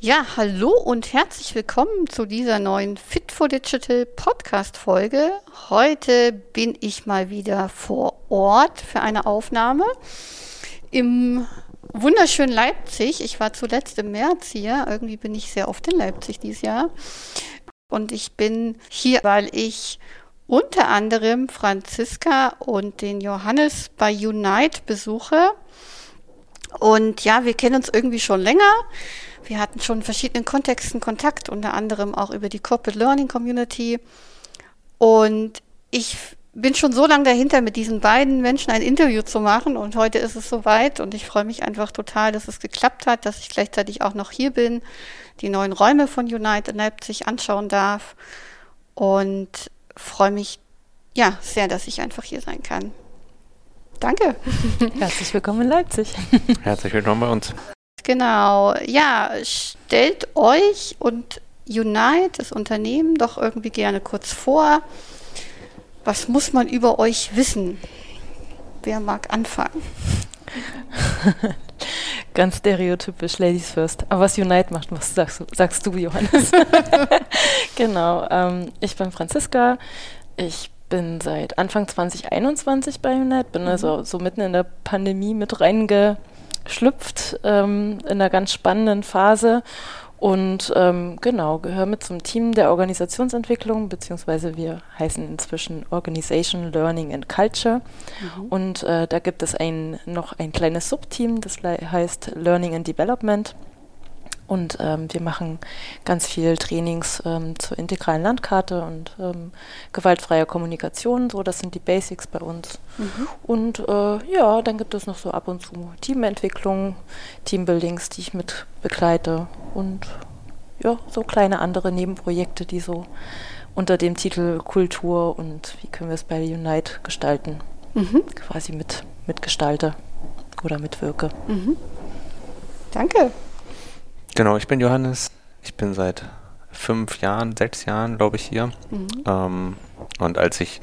Ja, hallo und herzlich willkommen zu dieser neuen Fit for Digital Podcast Folge. Heute bin ich mal wieder vor Ort für eine Aufnahme im wunderschönen Leipzig. Ich war zuletzt im März hier. Irgendwie bin ich sehr oft in Leipzig dieses Jahr. Und ich bin hier, weil ich unter anderem Franziska und den Johannes bei Unite besuche. Und ja, wir kennen uns irgendwie schon länger. Wir hatten schon in verschiedenen Kontexten Kontakt, unter anderem auch über die Corporate Learning Community. Und ich bin schon so lange dahinter, mit diesen beiden Menschen ein Interview zu machen. Und heute ist es soweit. Und ich freue mich einfach total, dass es geklappt hat, dass ich gleichzeitig auch noch hier bin, die neuen Räume von United Leipzig anschauen darf. Und freue mich ja sehr, dass ich einfach hier sein kann. Danke. Herzlich willkommen in Leipzig. Herzlich willkommen bei uns. Genau, ja, stellt euch und Unite, das Unternehmen, doch irgendwie gerne kurz vor. Was muss man über euch wissen? Wer mag anfangen? Ganz stereotypisch, Ladies first. Aber was Unite macht, was sagst, sagst du, Johannes? genau, ähm, ich bin Franziska. Ich bin seit Anfang 2021 bei Unite, bin mhm. also so mitten in der Pandemie mit reinge schlüpft ähm, in einer ganz spannenden Phase. Und ähm, genau, gehöre mit zum Team der Organisationsentwicklung, beziehungsweise wir heißen inzwischen Organization, Learning and Culture. Mhm. Und äh, da gibt es ein, noch ein kleines Subteam, das heißt Learning and Development. Und ähm, wir machen ganz viel Trainings ähm, zur integralen Landkarte und ähm, gewaltfreier Kommunikation. So, das sind die Basics bei uns. Mhm. Und äh, ja, dann gibt es noch so ab und zu Teamentwicklung, Teambuildings, die ich mit begleite und ja, so kleine andere Nebenprojekte, die so unter dem Titel Kultur und wie können wir es bei Unite gestalten, mhm. quasi mit mitgestalte oder mitwirke. Mhm. Danke. Genau, ich bin Johannes. Ich bin seit fünf Jahren, sechs Jahren, glaube ich, hier. Mhm. Ähm, und als ich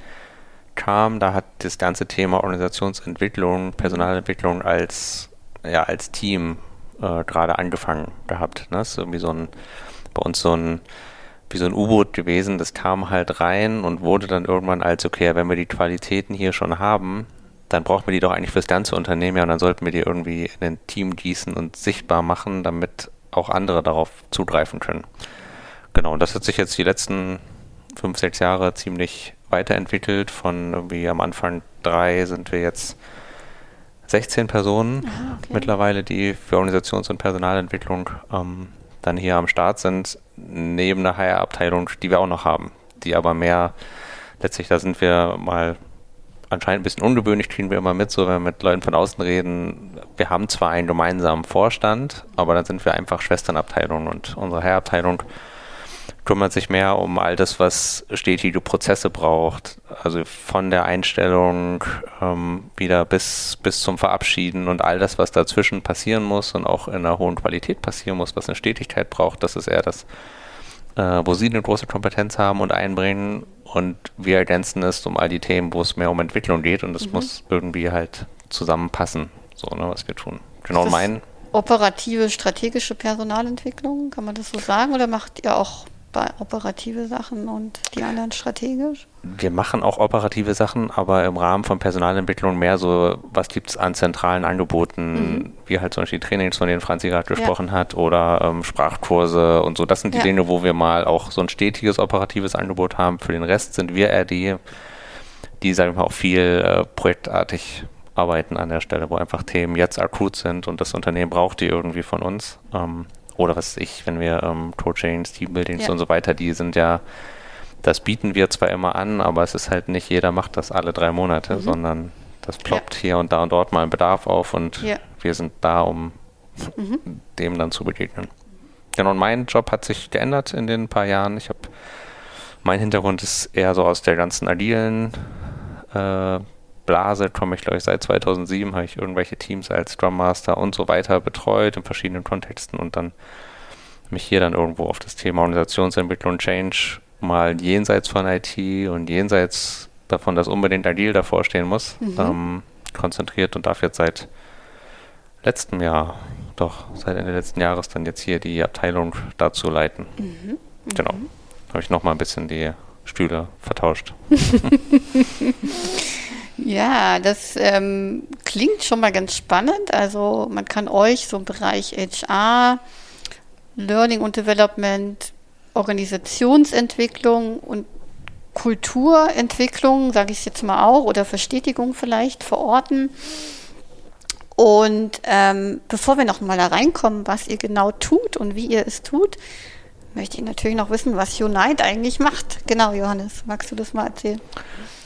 kam, da hat das ganze Thema Organisationsentwicklung, Personalentwicklung als, ja, als Team äh, gerade angefangen gehabt. Ne? Das ist irgendwie so ein, bei uns so ein, wie so ein U-Boot gewesen, das kam halt rein und wurde dann irgendwann als, okay, wenn wir die Qualitäten hier schon haben, dann brauchen wir die doch eigentlich fürs ganze Unternehmen, ja, und dann sollten wir die irgendwie in ein Team gießen und sichtbar machen, damit auch andere darauf zugreifen können. Genau, und das hat sich jetzt die letzten fünf, sechs Jahre ziemlich weiterentwickelt. Von irgendwie am Anfang drei sind wir jetzt 16 Personen ah, okay. mittlerweile, die für Organisations- und Personalentwicklung ähm, dann hier am Start sind, neben der HR-Abteilung, die wir auch noch haben, die aber mehr, letztlich da sind wir mal anscheinend ein bisschen ungewöhnlich, kriegen wir immer mit, so wenn wir mit Leuten von außen reden. Wir haben zwar einen gemeinsamen Vorstand, aber dann sind wir einfach Schwesternabteilung und unsere Herrabteilung kümmert sich mehr um all das, was stetige Prozesse braucht. Also von der Einstellung ähm, wieder bis, bis zum Verabschieden und all das, was dazwischen passieren muss und auch in einer hohen Qualität passieren muss, was eine Stetigkeit braucht, das ist eher das, äh, wo sie eine große Kompetenz haben und einbringen und wir ergänzen es um all die Themen, wo es mehr um Entwicklung geht und es mhm. muss irgendwie halt zusammenpassen, so, ne, was wir tun. Genau mein. Operative, strategische Personalentwicklung, kann man das so sagen? Oder macht ihr auch bei operative Sachen und die anderen strategisch? Wir machen auch operative Sachen, aber im Rahmen von Personalentwicklung mehr so, was gibt es an zentralen Angeboten, mhm. wie halt zum Beispiel Trainings, von denen Franzi gerade gesprochen ja. hat, oder ähm, Sprachkurse und so. Das sind die ja. Dinge, wo wir mal auch so ein stetiges operatives Angebot haben. Für den Rest sind wir eher die, die, sagen wir mal, auch viel äh, projektartig arbeiten an der Stelle, wo einfach Themen jetzt akut sind und das Unternehmen braucht die irgendwie von uns. Ähm, oder was ich, wenn wir ähm, Coachings, Teambuildings ja. und so weiter, die sind ja, das bieten wir zwar immer an, aber es ist halt nicht jeder macht das alle drei Monate, mhm. sondern das ploppt ja. hier und da und dort mal ein Bedarf auf und ja. wir sind da, um mhm. dem dann zu begegnen. Genau, und mein Job hat sich geändert in den paar Jahren. Ich habe, mein Hintergrund ist eher so aus der ganzen agilen äh, Blase komme ich, glaube ich, seit 2007 habe ich irgendwelche Teams als Scrum Master und so weiter betreut in verschiedenen Kontexten und dann mich hier dann irgendwo auf das Thema Organisationsentwicklung Change mal jenseits von IT und jenseits davon, dass unbedingt agil davor stehen muss, mhm. ähm, konzentriert und darf jetzt seit letztem Jahr doch seit Ende letzten Jahres dann jetzt hier die Abteilung dazu leiten. Mhm. Genau. Habe ich nochmal ein bisschen die Stühle vertauscht. ja, das ähm, klingt schon mal ganz spannend. Also man kann euch so im Bereich HR, Learning und Development, Organisationsentwicklung und Kulturentwicklung, sage ich es jetzt mal auch, oder Verstetigung vielleicht verorten. Und ähm, bevor wir noch mal da reinkommen, was ihr genau tut und wie ihr es tut, möchte ich natürlich noch wissen, was Unite eigentlich macht. Genau, Johannes, magst du das mal erzählen?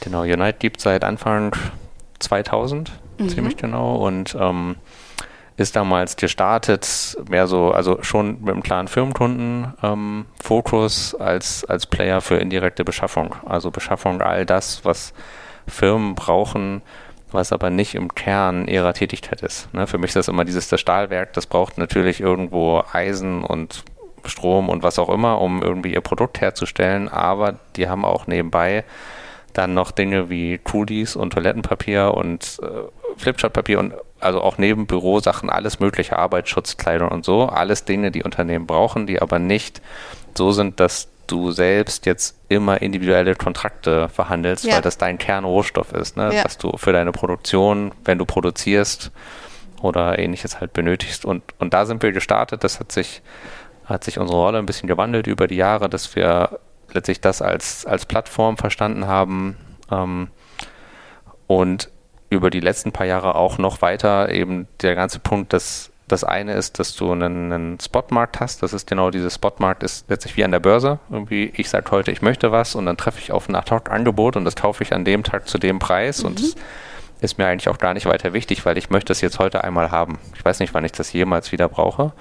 Genau, Unite gibt seit Anfang 2000, mhm. ziemlich genau, und ähm, ist damals gestartet, mehr so, also schon mit einem klaren Firmenkunden-Fokus ähm, als, als Player für indirekte Beschaffung. Also Beschaffung all das, was Firmen brauchen, was aber nicht im Kern ihrer Tätigkeit ist. Ne? Für mich ist das immer dieses das Stahlwerk, das braucht natürlich irgendwo Eisen und Strom und was auch immer, um irgendwie ihr Produkt herzustellen, aber die haben auch nebenbei dann noch Dinge wie Coolies und Toilettenpapier und äh, Flipchartpapier und also auch neben Bürosachen alles mögliche, Arbeitsschutzkleidung und so, alles Dinge, die Unternehmen brauchen, die aber nicht so sind, dass du selbst jetzt immer individuelle Kontrakte verhandelst, ja. weil das dein Kernrohstoff ist, ne? Ja. dass du für deine Produktion, wenn du produzierst oder ähnliches halt benötigst. Und, und da sind wir gestartet, das hat sich hat sich unsere Rolle ein bisschen gewandelt über die Jahre, dass wir letztlich das als, als Plattform verstanden haben ähm, und über die letzten paar Jahre auch noch weiter eben der ganze Punkt, dass das eine ist, dass du einen, einen Spotmarkt hast. Das ist genau dieses Spotmarkt ist letztlich wie an der Börse. Irgendwie, ich sage heute, ich möchte was und dann treffe ich auf ein Ad-Hoc-Angebot und das kaufe ich an dem Tag zu dem Preis mhm. und das ist mir eigentlich auch gar nicht weiter wichtig, weil ich möchte das jetzt heute einmal haben. Ich weiß nicht, wann ich das jemals wieder brauche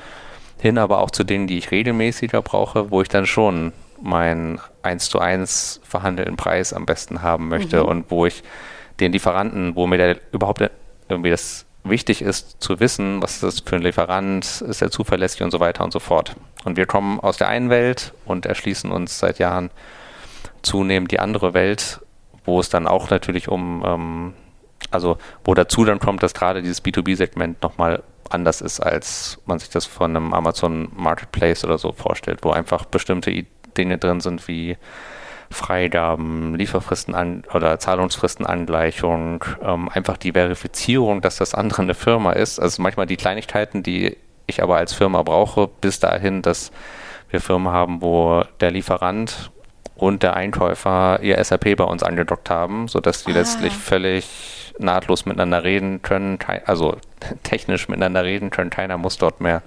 hin aber auch zu denen, die ich regelmäßiger brauche, wo ich dann schon meinen 1 zu 1 verhandelten Preis am besten haben möchte mhm. und wo ich den Lieferanten, wo mir der überhaupt irgendwie das wichtig ist zu wissen, was ist das für ein Lieferant, ist er zuverlässig und so weiter und so fort. Und wir kommen aus der einen Welt und erschließen uns seit Jahren zunehmend die andere Welt, wo es dann auch natürlich um, ähm, also wo dazu dann kommt, dass gerade dieses B2B-Segment nochmal anders ist, als man sich das von einem Amazon Marketplace oder so vorstellt, wo einfach bestimmte Dinge drin sind wie Freigaben, Lieferfristen an, oder Zahlungsfristenangleichung, ähm, einfach die Verifizierung, dass das andere eine Firma ist. Also manchmal die Kleinigkeiten, die ich aber als Firma brauche, bis dahin, dass wir Firmen haben, wo der Lieferant und der Einkäufer ihr SAP bei uns angedockt haben, sodass die ah. letztlich völlig nahtlos miteinander reden können, also technisch miteinander reden können. Keiner muss dort mehr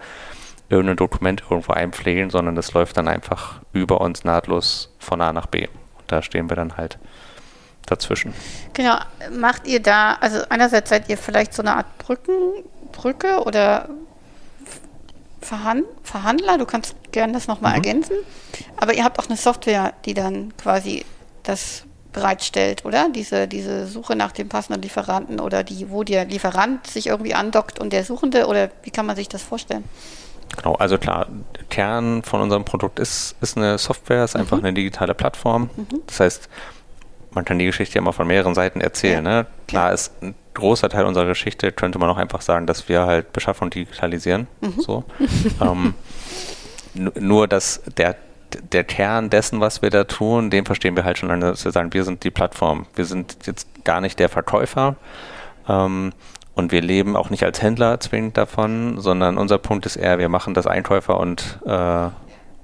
irgendein Dokument irgendwo einpflegen, sondern das läuft dann einfach über uns nahtlos von A nach B. Und da stehen wir dann halt dazwischen. Genau. Macht ihr da, also einerseits seid ihr vielleicht so eine Art Brücken, Brücke oder Verhand, Verhandler, du kannst gerne das nochmal mhm. ergänzen, aber ihr habt auch eine Software, die dann quasi das bereitstellt, oder? Diese, diese Suche nach dem passenden Lieferanten oder die, wo der Lieferant sich irgendwie andockt und der Suchende oder wie kann man sich das vorstellen? Genau, also klar, Kern von unserem Produkt ist, ist eine Software, ist einfach mhm. eine digitale Plattform. Mhm. Das heißt, man kann die Geschichte ja mal von mehreren Seiten erzählen. Ne? Klar ist ein großer Teil unserer Geschichte, könnte man auch einfach sagen, dass wir halt Beschaffung digitalisieren. Mhm. So. ähm, nur, dass der der Kern dessen, was wir da tun, den verstehen wir halt schon, dass wir sagen, wir sind die Plattform. Wir sind jetzt gar nicht der Verkäufer ähm, und wir leben auch nicht als Händler zwingend davon, sondern unser Punkt ist eher, wir machen, dass Einkäufer und, äh,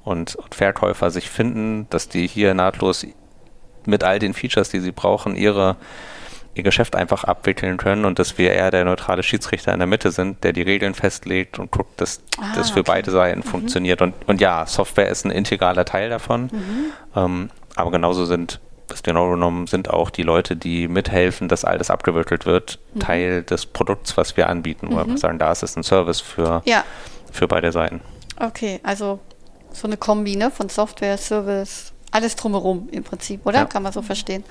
und, und Verkäufer sich finden, dass die hier nahtlos mit all den Features, die sie brauchen, ihre ihr Geschäft einfach abwickeln können und dass wir eher der neutrale Schiedsrichter in der Mitte sind, der die Regeln festlegt und guckt, dass ah, das für okay. beide Seiten mhm. funktioniert. Und, und ja, Software ist ein integraler Teil davon, mhm. ähm, aber genauso sind was genau genommen sind auch die Leute, die mithelfen, dass all das abgewickelt wird, mhm. Teil des Produkts, was wir anbieten. Mhm. Oder sagen, da ist es ein Service für, ja. für beide Seiten. Okay, also so eine Kombi ne, von Software, Service, alles drumherum im Prinzip, oder? Ja. Kann man so verstehen.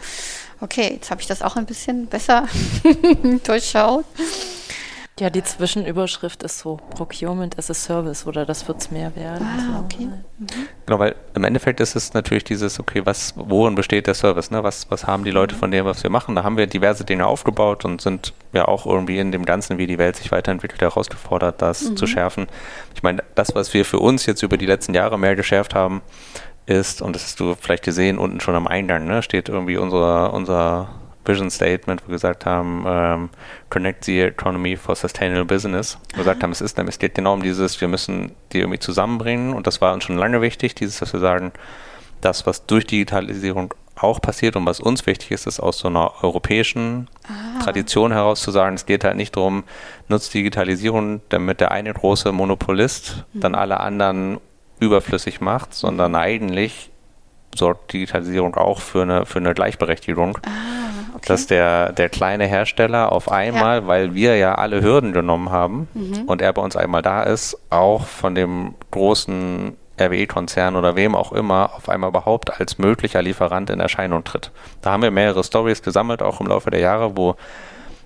Okay, jetzt habe ich das auch ein bisschen besser durchschaut. Ja, die Zwischenüberschrift ist so Procurement as a Service oder das wird es mehr werden. Ah, okay. Genau, weil im Endeffekt ist es natürlich dieses, okay, was, worin besteht der Service, ne? Was, was haben die Leute von dem, was wir machen? Da haben wir diverse Dinge aufgebaut und sind ja auch irgendwie in dem Ganzen, wie die Welt sich weiterentwickelt, herausgefordert, das zu schärfen. Ich meine, das, was wir für uns jetzt über die letzten Jahre mehr geschärft haben, ist, und das hast du vielleicht gesehen, unten schon am Eingang, ne, steht irgendwie unser, unser Vision Statement, wo wir gesagt haben, ähm, Connect the Economy for Sustainable Business. Wo wir gesagt haben, es ist, es geht genau um dieses, wir müssen die irgendwie zusammenbringen. Und das war uns schon lange wichtig, dieses, dass wir sagen, das, was durch Digitalisierung auch passiert und was uns wichtig ist, ist aus so einer europäischen Tradition heraus zu sagen, es geht halt nicht darum, nutzt Digitalisierung, damit der eine große Monopolist dann alle anderen überflüssig macht, sondern eigentlich sorgt Digitalisierung auch für eine, für eine Gleichberechtigung. Ah, okay. dass der, der kleine Hersteller auf einmal, weil wir ja alle Hürden genommen haben Mhm. und er bei uns einmal da ist, auch von dem großen RWE-Konzern oder wem auch immer auf einmal überhaupt als möglicher Lieferant in Erscheinung tritt. Da haben wir mehrere Stories gesammelt, auch im Laufe der Jahre, wo,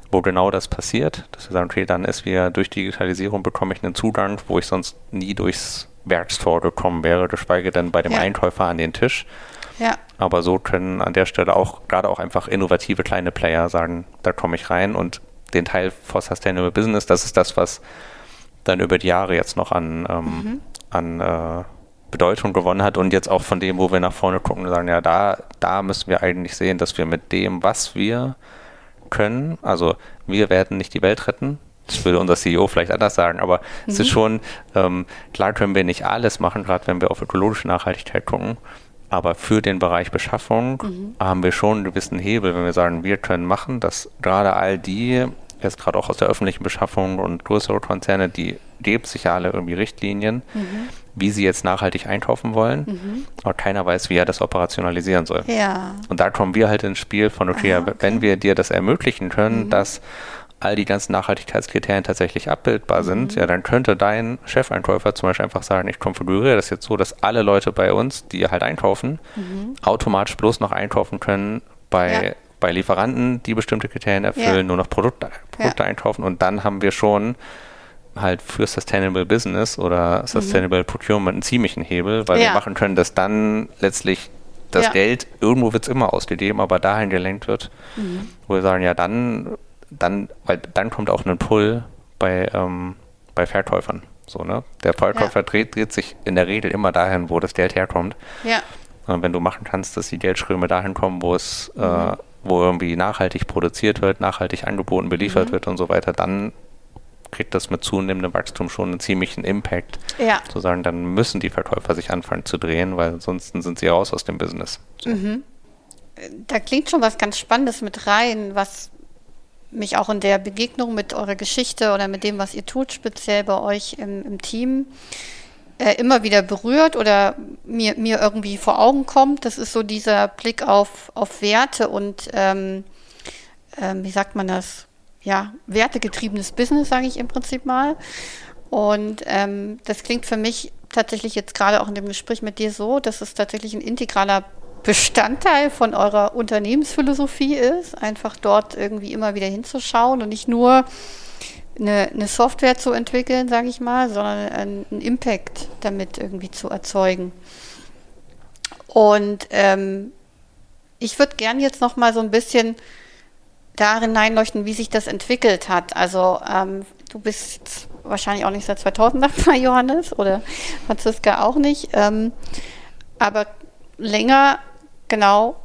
wo genau das passiert, dass wir sagen, okay, dann ist wir durch Digitalisierung bekomme ich einen Zugang, wo ich sonst nie durchs Werkstor gekommen wäre, geschweige denn bei dem Ja. Einkäufer an den Tisch. Ja, Aber so können an der Stelle auch gerade auch einfach innovative kleine Player sagen, da komme ich rein und den Teil for Sustainable Business, das ist das, was dann über die Jahre jetzt noch an, ähm, an äh, Bedeutung gewonnen hat und jetzt auch von dem, wo wir nach vorne gucken und sagen, ja, da, da müssen wir eigentlich sehen, dass wir mit dem, was wir können, also wir werden nicht die Welt retten, das würde unser CEO vielleicht anders sagen, aber es ist schon, ähm, klar können wir nicht alles machen, gerade wenn wir auf ökologische Nachhaltigkeit gucken, aber für den Bereich Beschaffung haben wir schon einen gewissen Hebel, wenn wir sagen, wir können machen, dass gerade all die, jetzt gerade auch aus der öffentlichen Beschaffung und größere Konzerne, die geben sich ja alle irgendwie Richtlinien, wie sie jetzt nachhaltig einkaufen wollen, aber keiner weiß, wie er das operationalisieren soll. ja. Und da kommen wir halt ins Spiel von, okay, Ah, okay. wenn wir dir das ermöglichen können, dass all die ganzen Nachhaltigkeitskriterien tatsächlich abbildbar sind, ja, dann könnte dein Chefeinkäufer zum Beispiel einfach sagen, ich konfiguriere das jetzt so, dass alle Leute bei uns, die halt einkaufen, automatisch bloß noch einkaufen können bei, Ja. bei Lieferanten, die bestimmte Kriterien erfüllen, Ja. nur noch Produkte, Produkte einkaufen und dann haben wir schon halt für Sustainable Business oder Sustainable Procurement einen ziemlichen Hebel, weil Mhm. Ja. wir machen können, dass dann letztlich das Ja. Geld, irgendwo wird es immer ausgegeben, aber dahin gelenkt wird, Mhm. wo wir sagen, ja, dann, dann, weil dann kommt auch ein Pull bei, ähm, bei Verkäufern. So, ne? Der Verkäufer dreht, dreht sich in der Regel immer dahin, wo das Geld herkommt. Ja, Und wenn du machen kannst, dass die Geldströme dahin kommen, wo es, Mhm. äh, wo irgendwie nachhaltig produziert wird, nachhaltig angeboten, beliefert Mhm. wird und so weiter, dann kriegt das mit zunehmendem Wachstum schon einen ziemlichen Impact. ja. Zu sagen, dann müssen die Verkäufer sich anfangen zu drehen, weil ansonsten sind sie raus aus dem Business. So. Da klingt schon was ganz Spannendes mit rein, was mich auch in der Begegnung mit eurer Geschichte oder mit dem, was ihr tut, speziell bei euch im, im Team, äh, immer wieder berührt oder mir, mir irgendwie vor Augen kommt. Das ist so dieser Blick auf, auf Werte und ähm, ähm, wie sagt man das? Ja, wertegetriebenes Business, sage ich im Prinzip mal. Und ähm, das klingt für mich tatsächlich jetzt gerade auch in dem Gespräch mit dir so, dass es tatsächlich ein integraler Bestandteil von eurer Unternehmensphilosophie ist, einfach dort irgendwie immer wieder hinzuschauen und nicht nur eine, eine Software zu entwickeln, sage ich mal, sondern einen, Impact damit irgendwie zu erzeugen. Und ähm, ich würde gern jetzt noch mal so ein bisschen da hineinleuchten, wie sich das entwickelt hat. Also ähm, du bist wahrscheinlich auch nicht seit 2000 dabei, Johannes, oder Franziska auch nicht, ähm, aber länger genau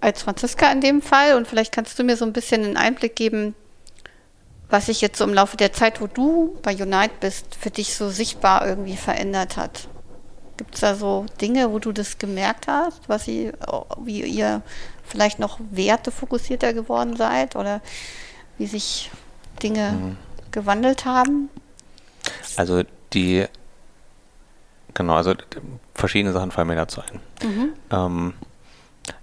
als Franziska in dem Fall. Und vielleicht kannst du mir so ein bisschen einen Einblick geben, was sich jetzt so im Laufe der Zeit, wo du bei Unite bist, für dich so sichtbar irgendwie verändert hat. Gibt es da so Dinge, wo du das gemerkt hast, was sie, wie ihr vielleicht noch wertefokussierter geworden seid oder wie sich Dinge gewandelt haben? Also die, genau, also verschiedene Sachen fallen mir dazu ein. Ähm,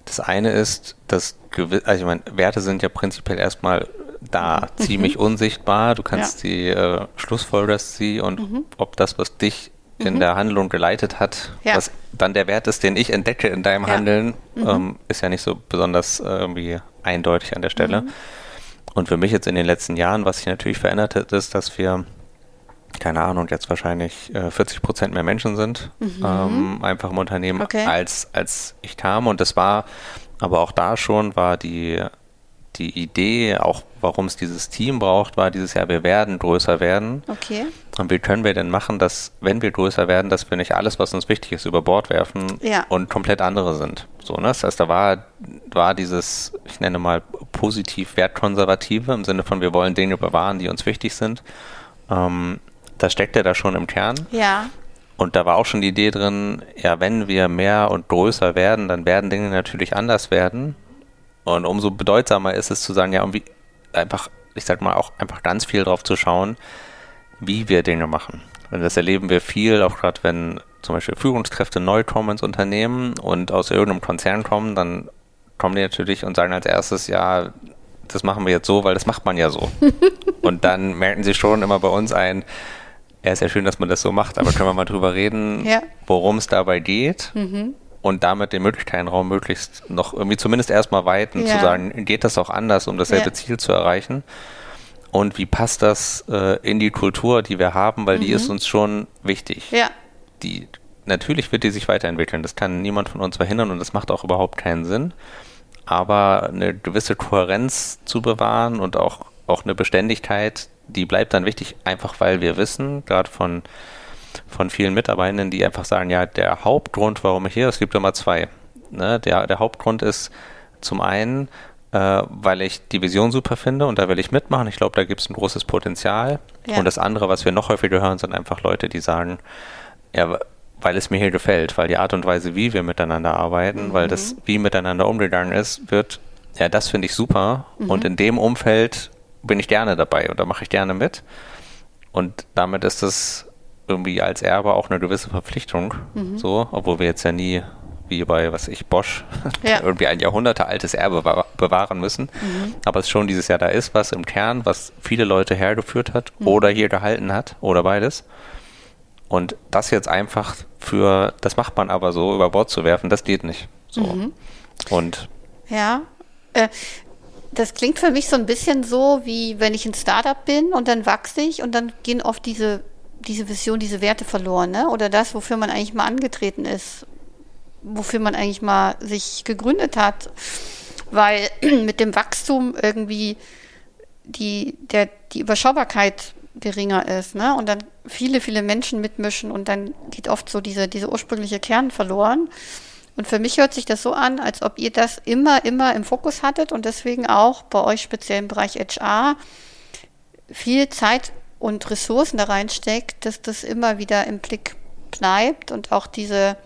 das eine ist, dass gewi- also ich meine, Werte sind ja prinzipiell erstmal da, ziemlich unsichtbar. Du kannst die äh, schlussfolgerst sie und ob das, was dich in der Handlung geleitet hat, Ja. was dann der Wert ist, den ich entdecke in deinem Ja. Handeln, ähm, ist ja nicht so besonders äh, irgendwie eindeutig an der Stelle. Und für mich jetzt in den letzten Jahren, was sich natürlich verändert hat, ist, dass wir, keine Ahnung, jetzt wahrscheinlich äh, 40 Prozent mehr Menschen sind, mhm. ähm, einfach im Unternehmen, okay. als, als ich kam. Und das war, aber auch da schon war die, die Idee, auch warum es dieses Team braucht, war dieses Jahr, wir werden größer werden. Okay. Und wie können wir denn machen, dass, wenn wir größer werden, dass wir nicht alles, was uns wichtig ist, über Bord werfen ja. und komplett andere sind. So, ne? Das heißt, da war, war dieses, ich nenne mal positiv wertkonservative im Sinne von, wir wollen Dinge bewahren, die uns wichtig sind. Ähm, das steckt ja da schon im Kern. Ja. Und da war auch schon die Idee drin, ja, wenn wir mehr und größer werden, dann werden Dinge natürlich anders werden. Und umso bedeutsamer ist es zu sagen, ja, irgendwie einfach, ich sag mal, auch einfach ganz viel drauf zu schauen, wie wir Dinge machen. Und das erleben wir viel, auch gerade wenn zum Beispiel Führungskräfte neu kommen ins Unternehmen und aus irgendeinem Konzern kommen, dann kommen die natürlich und sagen als erstes, ja, das machen wir jetzt so, weil das macht man ja so. und dann merken sie schon immer bei uns ein, ja, ist ja schön, dass man das so macht, aber können wir mal drüber reden, ja. worum es dabei geht mhm. und damit den Möglichkeitenraum möglichst noch irgendwie zumindest erstmal weiten, ja. zu sagen, geht das auch anders, um dasselbe ja. Ziel zu erreichen und wie passt das äh, in die Kultur, die wir haben, weil mhm. die ist uns schon wichtig. Ja. Die, natürlich wird die sich weiterentwickeln, das kann niemand von uns verhindern und das macht auch überhaupt keinen Sinn. Aber eine gewisse Kohärenz zu bewahren und auch, auch eine Beständigkeit, die bleibt dann wichtig, einfach weil wir wissen, gerade von, von vielen Mitarbeitenden, die einfach sagen, ja, der Hauptgrund, warum ich hier, es gibt immer zwei. Ne? Der, der Hauptgrund ist zum einen, äh, weil ich die Vision super finde und da will ich mitmachen. Ich glaube, da gibt es ein großes Potenzial. Ja. Und das andere, was wir noch häufiger hören, sind einfach Leute, die sagen, ja, weil es mir hier gefällt, weil die Art und Weise, wie wir miteinander arbeiten, mhm. weil das, wie miteinander umgegangen ist, wird, ja, das finde ich super. Mhm. Und in dem Umfeld bin ich gerne dabei und da mache ich gerne mit. Und damit ist es irgendwie als Erbe auch eine gewisse Verpflichtung, mhm. so, obwohl wir jetzt ja nie wie bei, was ich, Bosch, ja. irgendwie ein jahrhundertealtes Erbe bewahren müssen. Mhm. Aber es schon dieses Jahr da ist, was im Kern, was viele Leute hergeführt hat mhm. oder hier gehalten hat oder beides. Und das jetzt einfach für, das macht man aber so, über Bord zu werfen, das geht nicht. So. Mhm. Und. Ja. Äh, das klingt für mich so ein bisschen so, wie wenn ich ein Startup bin und dann wachse ich und dann gehen oft diese, diese Vision, diese Werte verloren, ne? Oder das, wofür man eigentlich mal angetreten ist wofür man eigentlich mal sich gegründet hat, weil mit dem Wachstum irgendwie die, der, die Überschaubarkeit geringer ist, ne? Und dann viele, viele Menschen mitmischen und dann geht oft so diese, diese ursprüngliche Kern verloren. Und für mich hört sich das so an, als ob ihr das immer, immer im Fokus hattet und deswegen auch bei euch speziell im Bereich HR viel Zeit und Ressourcen da reinsteckt, dass das immer wieder im Blick bleibt und auch diese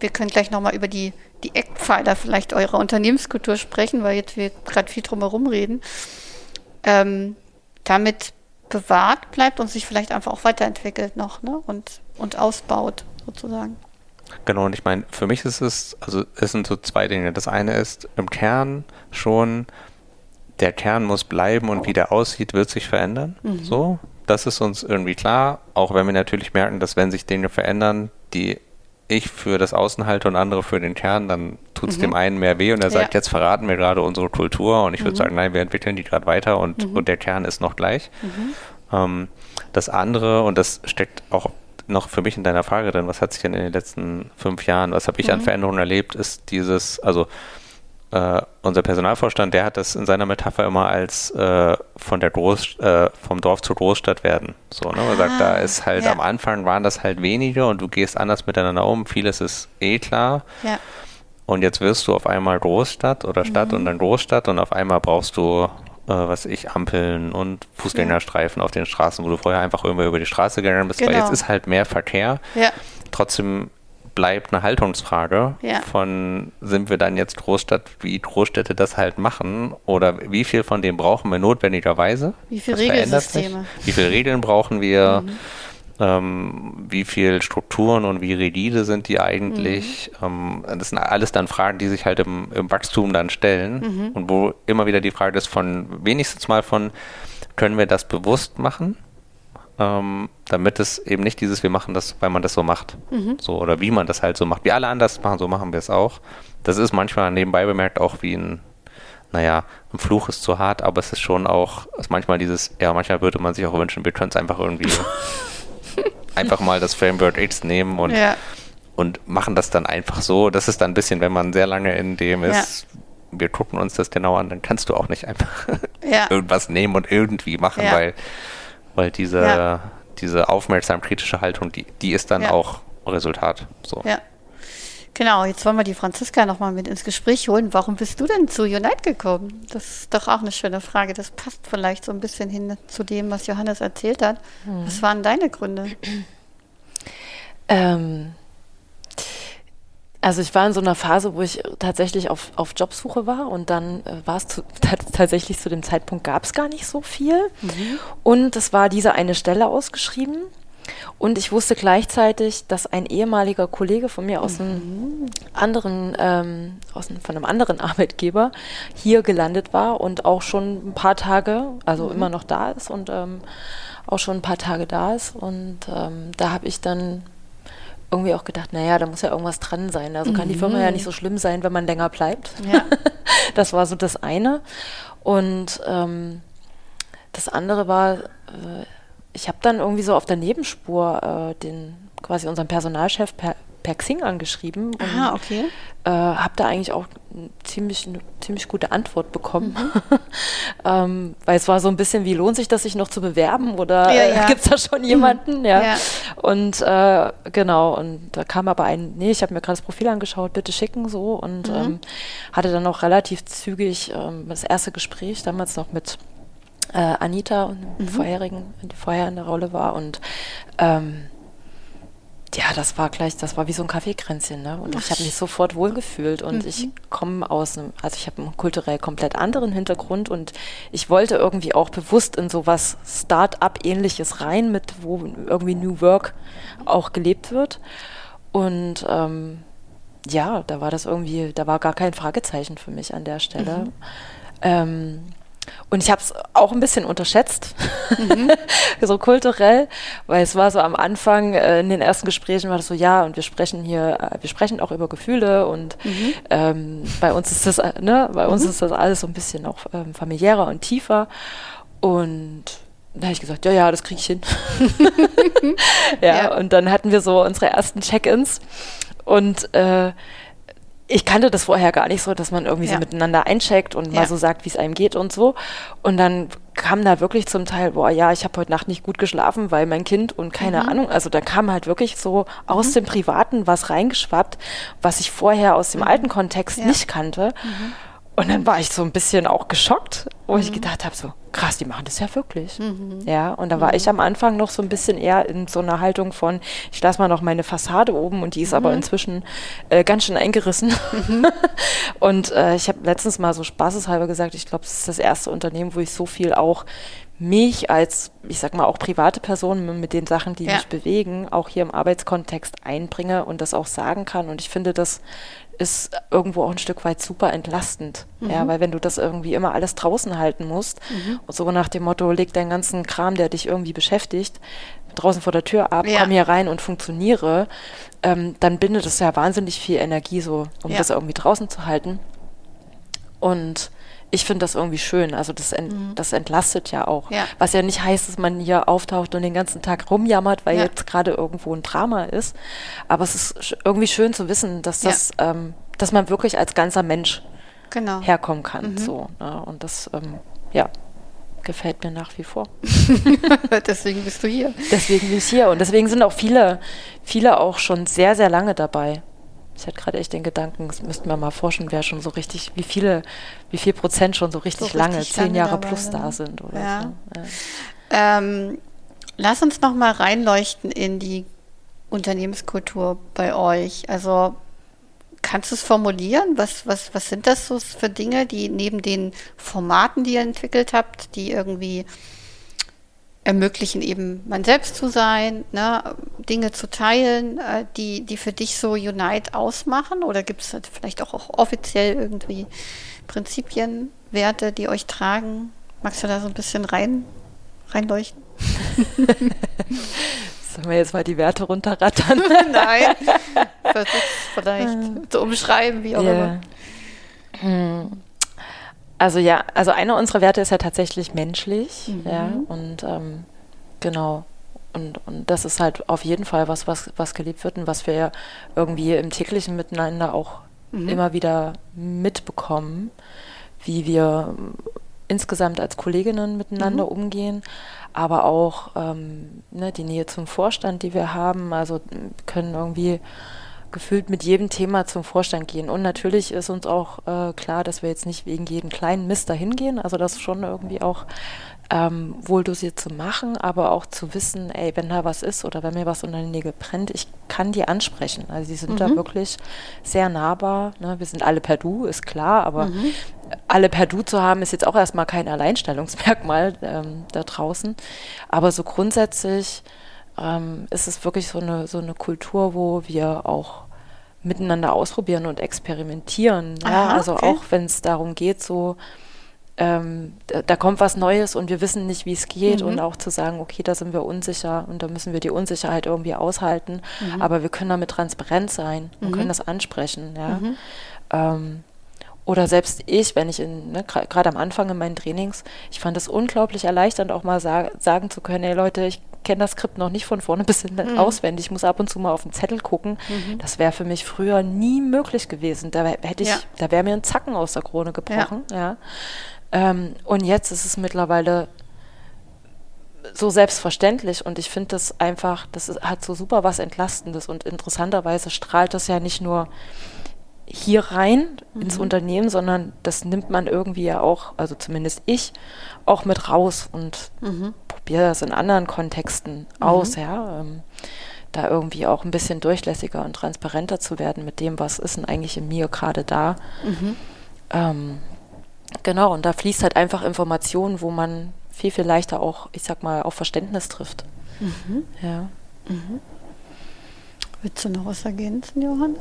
wir können gleich nochmal über die, die Eckpfeiler vielleicht eurer Unternehmenskultur sprechen, weil jetzt wir gerade viel drumherum reden. Ähm, damit bewahrt bleibt und sich vielleicht einfach auch weiterentwickelt noch ne? und, und ausbaut sozusagen. Genau, und ich meine, für mich ist es, also es sind so zwei Dinge. Das eine ist im Kern schon, der Kern muss bleiben und wie der aussieht, wird sich verändern. Mhm. So, das ist uns irgendwie klar, auch wenn wir natürlich merken, dass wenn sich Dinge verändern, die ich für das Außen halte und andere für den Kern, dann tut es mhm. dem einen mehr weh und er sagt, ja. jetzt verraten wir gerade unsere Kultur und ich würde mhm. sagen, nein, wir entwickeln die gerade weiter und, mhm. und der Kern ist noch gleich. Mhm. Ähm, das andere, und das steckt auch noch für mich in deiner Frage drin, was hat sich denn in den letzten fünf Jahren, was habe ich an mhm. Veränderungen erlebt, ist dieses, also äh, unser Personalvorstand, der hat das in seiner Metapher immer als äh, von der Groß, äh, vom Dorf zur Großstadt werden. So, ne? Man sagt, da ah, ist halt ja. am Anfang waren das halt wenige und du gehst anders miteinander um. Vieles ist eh klar. Ja. Und jetzt wirst du auf einmal Großstadt oder Stadt mhm. und dann Großstadt und auf einmal brauchst du, äh, was ich, Ampeln und Fußgängerstreifen ja. auf den Straßen, wo du vorher einfach irgendwie über die Straße gegangen bist, genau. weil jetzt ist halt mehr Verkehr. Ja. Trotzdem bleibt eine Haltungsfrage ja. von, sind wir dann jetzt Großstadt, wie Großstädte das halt machen oder wie viel von dem brauchen wir notwendigerweise? Wie viele Regelsysteme? Wie viele Regeln brauchen wir? Mhm. Ähm, wie viele Strukturen und wie rigide sind die eigentlich? Mhm. Ähm, das sind alles dann Fragen, die sich halt im, im Wachstum dann stellen mhm. und wo immer wieder die Frage ist von, wenigstens mal von, können wir das bewusst machen? ähm, damit es eben nicht dieses, wir machen das, weil man das so macht. Mhm. So, oder wie man das halt so macht. Wie alle anders machen, so machen wir es auch. Das ist manchmal nebenbei bemerkt auch wie ein naja, ein Fluch ist zu hart, aber es ist schon auch ist manchmal dieses, ja, manchmal würde man sich auch wünschen, wir können es einfach irgendwie einfach mal das Framework X nehmen und, Ja. und machen das dann einfach so. Das ist dann ein bisschen, wenn man sehr lange in dem ist, wir gucken uns das genau an, dann kannst du auch nicht einfach Ja. irgendwas nehmen und irgendwie machen, Ja. weil, weil diese, Ja. diese aufmerksam kritische Haltung, die, die ist dann Ja. auch Resultat. So. Ja. Genau, jetzt wollen wir die Franziska nochmal mit ins Gespräch holen. Warum bist du denn zu Unite gekommen? Das ist doch auch eine schöne Frage. Das passt vielleicht so ein bisschen hin zu dem, was Johannes erzählt hat. Was waren deine Gründe? Ähm, also ich war in so einer Phase, wo ich tatsächlich auf, auf Jobsuche war und dann äh, war es tatsächlich zu dem Zeitpunkt gab es gar nicht so viel. Und es war diese eine Stelle ausgeschrieben. Und ich wusste gleichzeitig, dass ein ehemaliger Kollege von mir aus einem anderen, ähm, aus einem, von einem anderen Arbeitgeber hier gelandet war und auch schon ein paar Tage, also immer noch da ist und ähm, auch schon ein paar Tage da ist. Und ähm, da habe ich dann irgendwie auch gedacht, naja, da muss ja irgendwas dran sein. Also kann die Firma ja nicht so schlimm sein, wenn man länger bleibt. Ja. das war so das eine. Und ähm, das andere war, äh, ich habe dann irgendwie so auf der Nebenspur äh, den quasi unseren Personalchef per, per Xing angeschrieben und Aha, okay. äh, habe da eigentlich auch ziemlich, eine ziemlich gute Antwort bekommen. ähm, weil es war so ein bisschen, wie lohnt sich das, sich noch zu bewerben oder Ja, äh, ja. gibt es da schon jemanden? Ja. Ja. Und äh, genau, und da kam aber ein, nee, ich habe mir gerade das Profil angeschaut, bitte schicken so und Mhm. ähm, hatte dann auch relativ zügig ähm, das erste Gespräch, damals noch mit äh, Anita, Mhm. vorherigen, die vorher in der Rolle war und ähm, ja, das war gleich, das war wie so ein Kaffeekränzchen, ne? Und ich habe mich sofort wohlgefühlt und ich komme aus einem, also ich habe einen kulturell komplett anderen Hintergrund und ich wollte irgendwie auch bewusst in sowas Start-up-ähnliches rein, mit wo irgendwie New Work auch gelebt wird. Und ähm, ja, da war das irgendwie, da war gar kein Fragezeichen für mich an der Stelle. Ähm, und ich habe es auch ein bisschen unterschätzt, so kulturell, weil es war so am Anfang äh, in den ersten Gesprächen war das so, ja, und wir sprechen hier, äh, wir sprechen auch über Gefühle und ähm, bei uns ist das, äh, ne, bei uns ist das alles so ein bisschen auch ähm, familiärer und tiefer. Und da habe ich gesagt, ja, ja, das kriege ich hin. ja, Ja. und dann hatten wir so unsere ersten Check-ins und äh, ich kannte das vorher gar nicht so, dass man irgendwie Ja. so miteinander eincheckt und Ja. mal so sagt, wie es einem geht und so. Und dann kam da wirklich zum Teil, boah, ja, ich habe heute Nacht nicht gut geschlafen, weil mein Kind und keine Mhm. Ahnung, also da kam halt wirklich so aus dem Privaten was reingeschwappt, was ich vorher aus dem alten Kontext Mhm. Ja. Mhm. nicht kannte. Und dann war ich so ein bisschen auch geschockt, wo ich gedacht habe, so krass, die machen das ja wirklich. Mhm. Ja, und da war ich am Anfang noch so ein bisschen eher in so einer Haltung von, ich lasse mal noch meine Fassade oben und die ist aber inzwischen äh, ganz schön eingerissen. und äh, ich habe letztens mal so spaßeshalber gesagt, ich glaube, es ist das erste Unternehmen, wo ich so viel auch mich als, ich sag mal, auch private Person mit den Sachen, die Ja. mich bewegen, auch hier im Arbeitskontext einbringe und das auch sagen kann. Und ich finde, das ist irgendwo auch ein Stück weit super entlastend. Mhm. Ja, weil wenn du das irgendwie immer alles draußen halten musst, und so nach dem Motto, leg deinen ganzen Kram, der dich irgendwie beschäftigt, draußen vor der Tür ab, Ja. komm hier rein und funktioniere, ähm, dann bindet es ja wahnsinnig viel Energie so, um Ja. das irgendwie draußen zu halten. Und ich finde das irgendwie schön. Also das, ent, das entlastet ja auch. Ja. Was ja nicht heißt, dass man hier auftaucht und den ganzen Tag rumjammert, weil Ja. jetzt gerade irgendwo ein Drama ist. Aber es ist irgendwie schön zu wissen, dass Ja. das, ähm, dass man wirklich als ganzer Mensch Genau. herkommen kann. So, ne? Und das, ähm, ja, gefällt mir nach wie vor. Deswegen bist du hier. Deswegen bin ich hier. Und deswegen sind auch viele, viele auch schon sehr, sehr lange dabei. Ich hatte gerade echt den Gedanken, das müssten wir mal forschen, wer schon so richtig, wie viele, wie viel Prozent schon so richtig So lange, richtig zehn Jahre plus da sind oder Ja. so. Ja. Ähm, lass uns noch mal reinleuchten in die Unternehmenskultur bei euch. Also kannst du es formulieren? Was, was, was sind das so für Dinge, die neben den Formaten, die ihr entwickelt habt, die irgendwie ermöglichen, eben man selbst zu sein, ne, Dinge zu teilen, äh, die, die für dich so Unite ausmachen? Oder gibt es vielleicht auch, auch offiziell irgendwie Prinzipien, Werte, die euch tragen? Magst du da so ein bisschen rein, reinleuchten? Sollen wir jetzt mal die Werte runterrattern? Nein. Versuch's vielleicht zu umschreiben, wie auch immer. Ja. Hm. Also ja, also einer unserer Werte ist ja tatsächlich menschlich, Mhm. ja, und ähm, genau. Und, und das ist halt auf jeden Fall was, was, was gelebt wird und was wir ja irgendwie im täglichen Miteinander auch Mhm. immer wieder mitbekommen, wie wir insgesamt als Kolleginnen miteinander umgehen, aber auch ähm, ne, die Nähe zum Vorstand, die wir haben, also können irgendwie gefühlt mit jedem Thema zum Vorstand gehen. Und natürlich ist uns auch äh, klar, dass wir jetzt nicht wegen jedem kleinen Mist dahin gehen, also das schon irgendwie auch ähm, wohl dosiert zu machen, aber auch zu wissen, ey, wenn da was ist oder wenn mir was unter den Nägeln brennt, ich kann die ansprechen. Also die sind da Mhm. wirklich sehr nahbar. Ne? Wir sind alle per Du, ist klar, aber Mhm. alle per Du zu haben, ist jetzt auch erstmal kein Alleinstellungsmerkmal ähm, da draußen. Aber so grundsätzlich ähm, ist es wirklich so eine, so eine Kultur, wo wir auch miteinander ausprobieren und experimentieren. Ja? Aha, Also okay. auch wenn es darum geht, so ähm, da, da kommt was Neues und wir wissen nicht, wie es geht Mhm. und auch zu sagen, okay, da sind wir unsicher und da müssen wir die Unsicherheit irgendwie aushalten, Mhm. aber wir können damit transparent sein und können das ansprechen, ja. Ähm, oder selbst ich, wenn ich in, ne, gerade am Anfang in meinen Trainings, ich fand es unglaublich erleichternd, auch mal sa sagen zu können, hey Leute, ich kenne das Skript noch nicht von vorne bis hinten auswendig, ich muss ab und zu mal auf den Zettel gucken. Das wäre für mich früher nie möglich gewesen. Da hätte ich, Ja. da wäre mir ein Zacken aus der Krone gebrochen, ja. Ähm, und jetzt ist es mittlerweile so selbstverständlich und ich finde das einfach, das ist, hat so super was Entlastendes und interessanterweise strahlt das ja nicht nur hier rein ins Unternehmen, sondern das nimmt man irgendwie ja auch, also zumindest ich, auch mit raus und probiere das in anderen Kontexten aus, ja. Ähm, da irgendwie auch ein bisschen durchlässiger und transparenter zu werden mit dem, was ist denn eigentlich in mir gerade da. Ähm, genau, und da fließt halt einfach Information, wo man viel, viel leichter auch, ich sag mal, auf Verständnis trifft. Ja. Willst du noch was ergänzen, Johannes?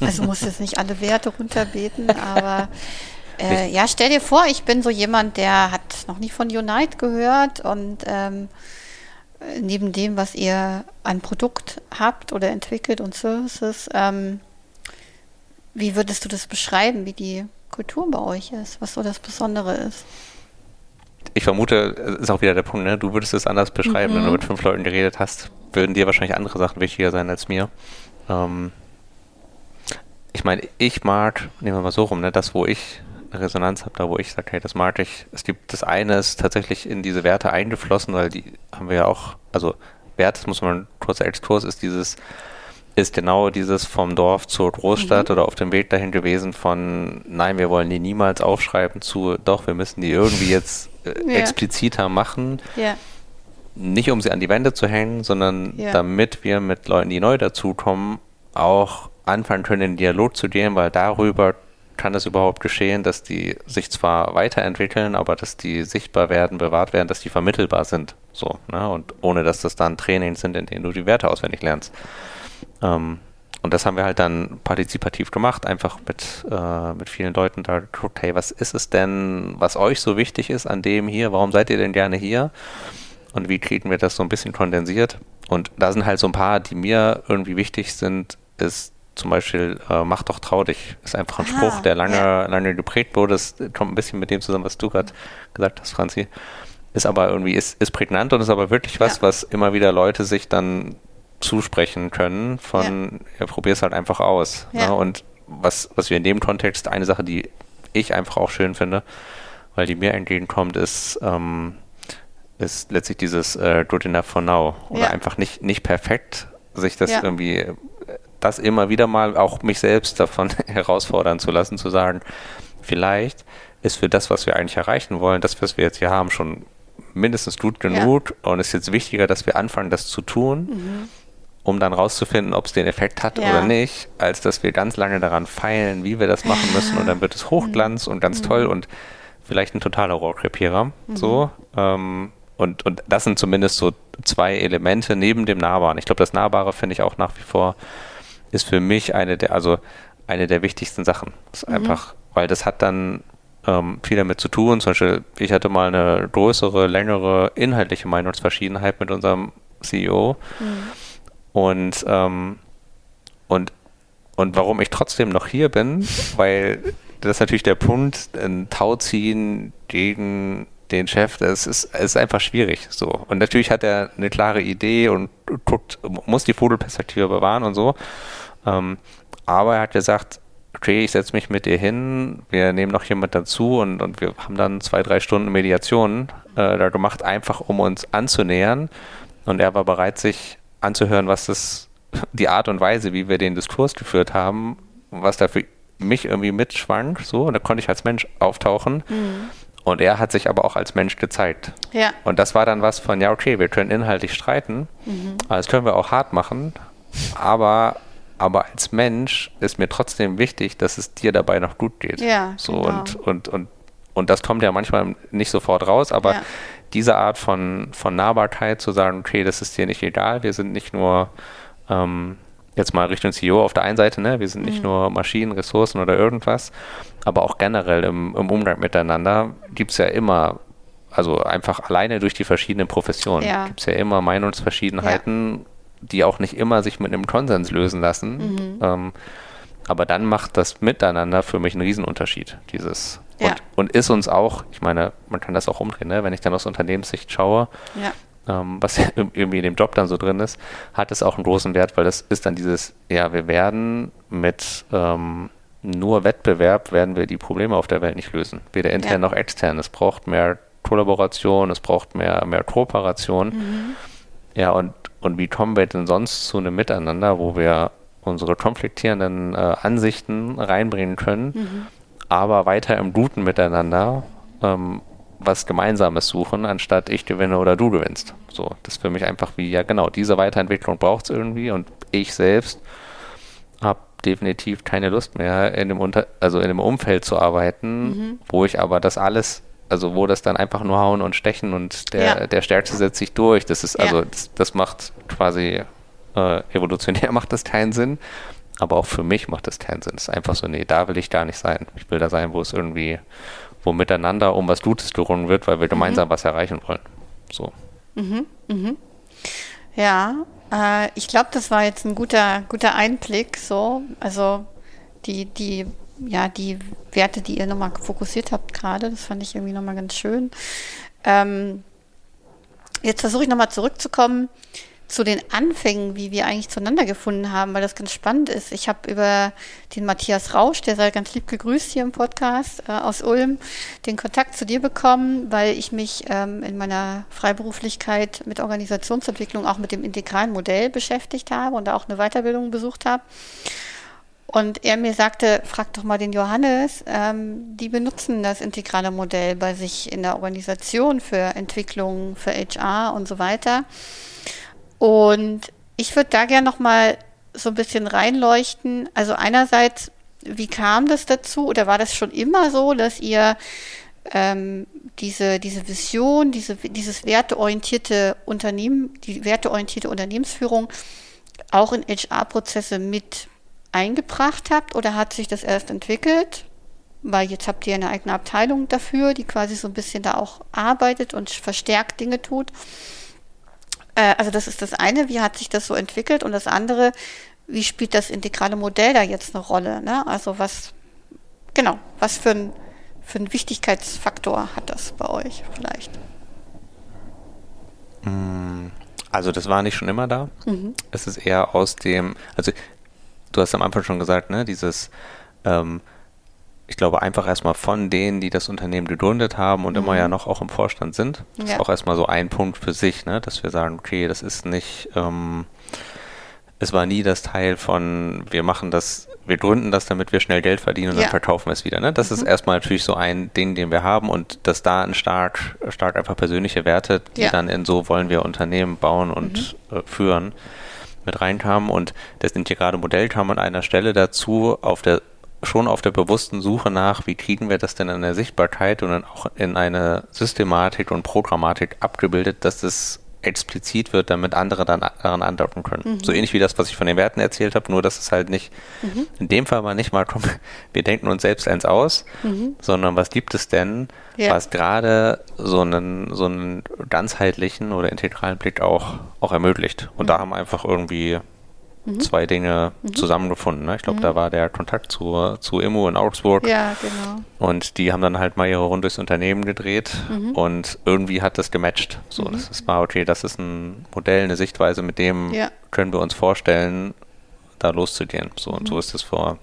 Also du musst jetzt nicht alle Werte runterbeten, aber äh, ja, stell dir vor, ich bin so jemand, der hat noch nie von Unite gehört und ähm, äh, neben dem, was ihr an Produkt habt oder entwickelt und Services, ähm, wie würdest du das beschreiben, wie die Kultur bei euch ist, was so das Besondere ist? Ich vermute, ist auch wieder der Punkt, ne? du würdest es anders beschreiben, wenn du Mhm. mit fünf Leuten geredet hast, würden dir wahrscheinlich andere Sachen wichtiger sein als mir. Ähm, ich meine, ich mag, nehmen wir mal so rum, ne? das, wo ich eine Resonanz habe, da wo ich sage, hey, das mag ich. Es gibt das eine ist tatsächlich in diese Werte eingeflossen, weil die haben wir ja auch, also Wert, das muss man kurzer Exkurs, ist dieses, ist genau dieses vom Dorf zur Großstadt oder auf dem Weg dahin gewesen von, nein, wir wollen die niemals aufschreiben zu, doch, wir müssen die irgendwie jetzt Ja. expliziter machen Ja, nicht um sie an die Wände zu hängen, sondern Ja. damit wir mit Leuten, die neu dazukommen, auch anfangen können, in den Dialog zu gehen, weil darüber kann es überhaupt geschehen, dass die sich zwar weiterentwickeln, aber dass die sichtbar werden, bewahrt werden, dass die vermittelbar sind. So, ne? Und ohne dass das dann Trainings sind, in denen du die Werte auswendig lernst. Ähm, und das haben wir halt dann partizipativ gemacht, einfach mit, äh, mit vielen Leuten da geguckt, hey, was ist es denn, was euch so wichtig ist an dem hier? Warum seid ihr denn gerne hier? Und wie kriegen wir das so ein bisschen kondensiert? Und da sind halt so ein paar, die mir irgendwie wichtig sind, ist zum Beispiel, äh, mach doch trau dich. Ist einfach ein Ah, Spruch, der lange, ja. lange geprägt wurde. Das kommt ein bisschen mit dem zusammen, was du gerade gesagt hast, Franzi. Ist aber irgendwie, ist, ist prägnant und ist aber wirklich was, Ja. was immer wieder Leute sich dann zusprechen können von, ja, probier's halt einfach aus. Ja. Ne? Und was, was wir in dem Kontext, eine Sache, die ich einfach auch schön finde, weil die mir entgegenkommt, ist, ähm, ist letztlich dieses äh, good enough for now. Oder Ja. einfach nicht, nicht perfekt, sich das Ja. irgendwie, äh, das immer wieder mal auch mich selbst davon herausfordern zu lassen, zu sagen, vielleicht ist für das, was wir eigentlich erreichen wollen, das, was wir jetzt hier haben, schon mindestens gut genug und es ist jetzt wichtiger, dass wir anfangen, das zu tun, um dann rauszufinden, ob es den Effekt hat Mhm. Ja. oder nicht, als dass wir ganz lange daran feilen, wie wir das machen müssen und dann wird es Hochglanz und ganz toll Mhm. und vielleicht ein totaler Rohrkrepierer. So. Ähm, und, und das sind zumindest so zwei Elemente neben dem Nahbaren. Ich glaube, das Nahbare finde ich auch nach wie vor, ist für mich eine der, also eine der wichtigsten Sachen. Das ist einfach, weil das hat dann ähm, viel damit zu tun. Zum Beispiel, ich hatte mal eine größere, längere inhaltliche Meinungsverschiedenheit mit unserem CEO. Und, ähm, und, und warum ich trotzdem noch hier bin, weil das ist natürlich der Punkt, ein Tau ziehen gegen den Chef, das ist, ist einfach schwierig. So. Und natürlich hat er eine klare Idee und guckt, muss die Vogelperspektive bewahren und so. Ähm, aber er hat gesagt, okay, ich setze mich mit dir hin, wir nehmen noch jemand dazu und, und wir haben dann zwei, drei Stunden Mediation äh, da gemacht, einfach um uns anzunähern. Und er war bereit, sich anzuhören, was das, die Art und Weise, wie wir den Diskurs geführt haben, was da für mich irgendwie mitschwank, so, und da konnte ich als Mensch auftauchen. Mhm. Und er hat sich aber auch als Mensch gezeigt. Ja. Und das war dann was von, ja, okay, wir können inhaltlich streiten, mhm. aber das können wir auch hart machen, aber aber als Mensch ist mir trotzdem wichtig, dass es dir dabei noch gut geht. Ja, so genau. und, und, und, und das kommt ja manchmal nicht sofort raus, aber ja. Diese Art von, von Nahbarkeit zu sagen, okay, das ist dir nicht egal, wir sind nicht nur ähm, jetzt mal Richtung CEO auf der einen Seite, ne, wir sind nicht mhm. nur Maschinen, Ressourcen oder irgendwas, aber auch generell im, im Umgang miteinander gibt es ja immer also einfach alleine durch die verschiedenen Professionen ja. gibt es ja immer Meinungsverschiedenheiten ja die auch nicht immer sich mit einem Konsens lösen lassen. Mhm. Ähm, aber dann macht das Miteinander für mich einen Riesenunterschied. Dieses ja. und, und, ist uns auch, ich meine, man kann das auch umdrehen, ne? wenn ich dann aus Unternehmenssicht schaue, ja. ähm, was irgendwie in dem Job dann so drin ist, hat es auch einen großen Wert, weil das ist dann dieses, ja, wir werden mit ähm, nur Wettbewerb werden wir die Probleme auf der Welt nicht lösen. Weder intern ja. noch extern. Es braucht mehr Kollaboration, es braucht mehr, mehr Kooperation. Mhm. Ja, und und wie kommen wir denn sonst zu einem Miteinander, wo wir unsere konfliktierenden äh, Ansichten reinbringen können, mhm. Aber weiter im Guten Miteinander ähm, was Gemeinsames suchen, anstatt ich gewinne oder du gewinnst. So, das ist für mich einfach wie, ja genau, diese Weiterentwicklung braucht es irgendwie und ich selbst habe definitiv keine Lust mehr, in dem, Unter also in einem Umfeld zu arbeiten, mhm. wo ich aber das alles also wo das dann einfach nur hauen und stechen und der, ja. der Stärkste setzt sich durch. Das ist also, ja. das, das, macht quasi äh, evolutionär macht das keinen Sinn. Aber auch für mich macht das keinen Sinn. Es ist einfach so, nee, da will ich gar nicht sein. Ich will da sein, wo es irgendwie, wo miteinander um was Gutes gerungen wird, weil wir mhm. gemeinsam was erreichen wollen. So. Mhm. Mhm. Ja, äh, ich glaube, das war jetzt ein guter, guter Einblick. So, also die, die ja, die Werte, die ihr nochmal fokussiert habt gerade, das fand ich irgendwie nochmal ganz schön. Ähm, jetzt versuche ich nochmal zurückzukommen zu den Anfängen, wie wir eigentlich zueinander gefunden haben, weil das ganz spannend ist. Ich habe über den Matthias Rausch, der sei ganz lieb gegrüßt hier im Podcast äh, aus Ulm, den Kontakt zu dir bekommen, weil ich mich ähm, in meiner Freiberuflichkeit mit Organisationsentwicklung auch mit dem integralen Modell beschäftigt habe und da auch eine Weiterbildung besucht habe. Und er mir sagte, frag doch mal den Johannes, ähm, die benutzen das integrale Modell bei sich in der Organisation für Entwicklung, für HR und so weiter. Und ich würde da gerne noch mal so ein bisschen reinleuchten. Also einerseits, wie kam das dazu oder war das schon immer so, dass ihr ähm, diese, diese Vision, diese, dieses werteorientierte Unternehmen, die werteorientierte Unternehmensführung auch in HR-Prozesse mit eingebracht habt oder hat sich das erst entwickelt? Weil jetzt habt ihr eine eigene Abteilung dafür, die quasi so ein bisschen da auch arbeitet und verstärkt Dinge tut. Äh, also das ist das eine, wie hat sich das so entwickelt? Und das andere, wie spielt das integrale Modell da jetzt eine Rolle? Ne? Also was, genau, was für ein, für einen Wichtigkeitsfaktor hat das bei euch vielleicht? Mm, also das war nicht schon immer da. Mhm. Es ist eher aus dem, also du hast am Anfang schon gesagt, ne, dieses, ähm, ich glaube, einfach erstmal von denen, die das Unternehmen gegründet haben und mhm. immer ja noch auch im Vorstand sind. Das ja. ist auch erstmal so ein Punkt für sich, ne, dass wir sagen, okay, das ist nicht, ähm, es war nie das Teil von, wir machen das, wir gründen das, damit wir schnell Geld verdienen und ja. dann verkaufen wir es wieder. Ne? Das mhm. ist erstmal natürlich so ein Ding, den wir haben und dass da ein stark, stark einfach persönliche Werte, die ja. dann in so wollen wir Unternehmen bauen und mhm. äh, führen, mit reinkamen und das integrale Modell kam an einer Stelle dazu, auf der schon auf der bewussten Suche nach, wie kriegen wir das denn in der Sichtbarkeit und dann auch in eine Systematik und Programmatik abgebildet, dass es explizit wird, damit andere dann daran andocken können. Mhm. So ähnlich wie das, was ich von den Werten erzählt habe, nur dass es halt nicht, mhm. in dem Fall mal nicht mal, komm, wir denken uns selbst eins aus, mhm. sondern was gibt es denn, ja. was gerade so einen, so einen ganzheitlichen oder integralen Blick auch, auch ermöglicht. Und da mhm. haben wir einfach irgendwie mhm. zwei Dinge mhm. zusammengefunden. Ne? Ich glaube, mhm. da war der Kontakt zu, zu Immo in Augsburg. Ja, genau. Und die haben dann halt mal ihre Runde durchs Unternehmen gedreht mhm. und irgendwie hat das gematcht. So, mhm. das ist mal, okay, das ist ein Modell, eine Sichtweise, mit dem ja. können wir uns vorstellen, da loszugehen. So, und so mhm. ist es vor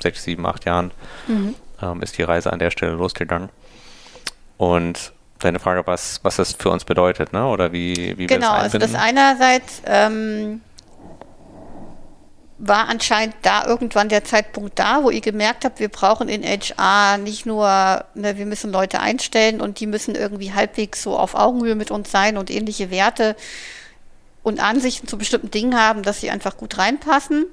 sechs, sieben, acht Jahren, ähm, ist die Reise an der Stelle losgegangen. Und deine Frage, was, was das für uns bedeutet, ne? Oder wie, wie genau, wir das Genau, also das einerseits ähm, war anscheinend da irgendwann der Zeitpunkt da, wo ihr gemerkt habt, wir brauchen in HR nicht nur, ne, wir müssen Leute einstellen und die müssen irgendwie halbwegs so auf Augenhöhe mit uns sein und ähnliche Werte und Ansichten zu bestimmten Dingen haben, dass sie einfach gut reinpassen.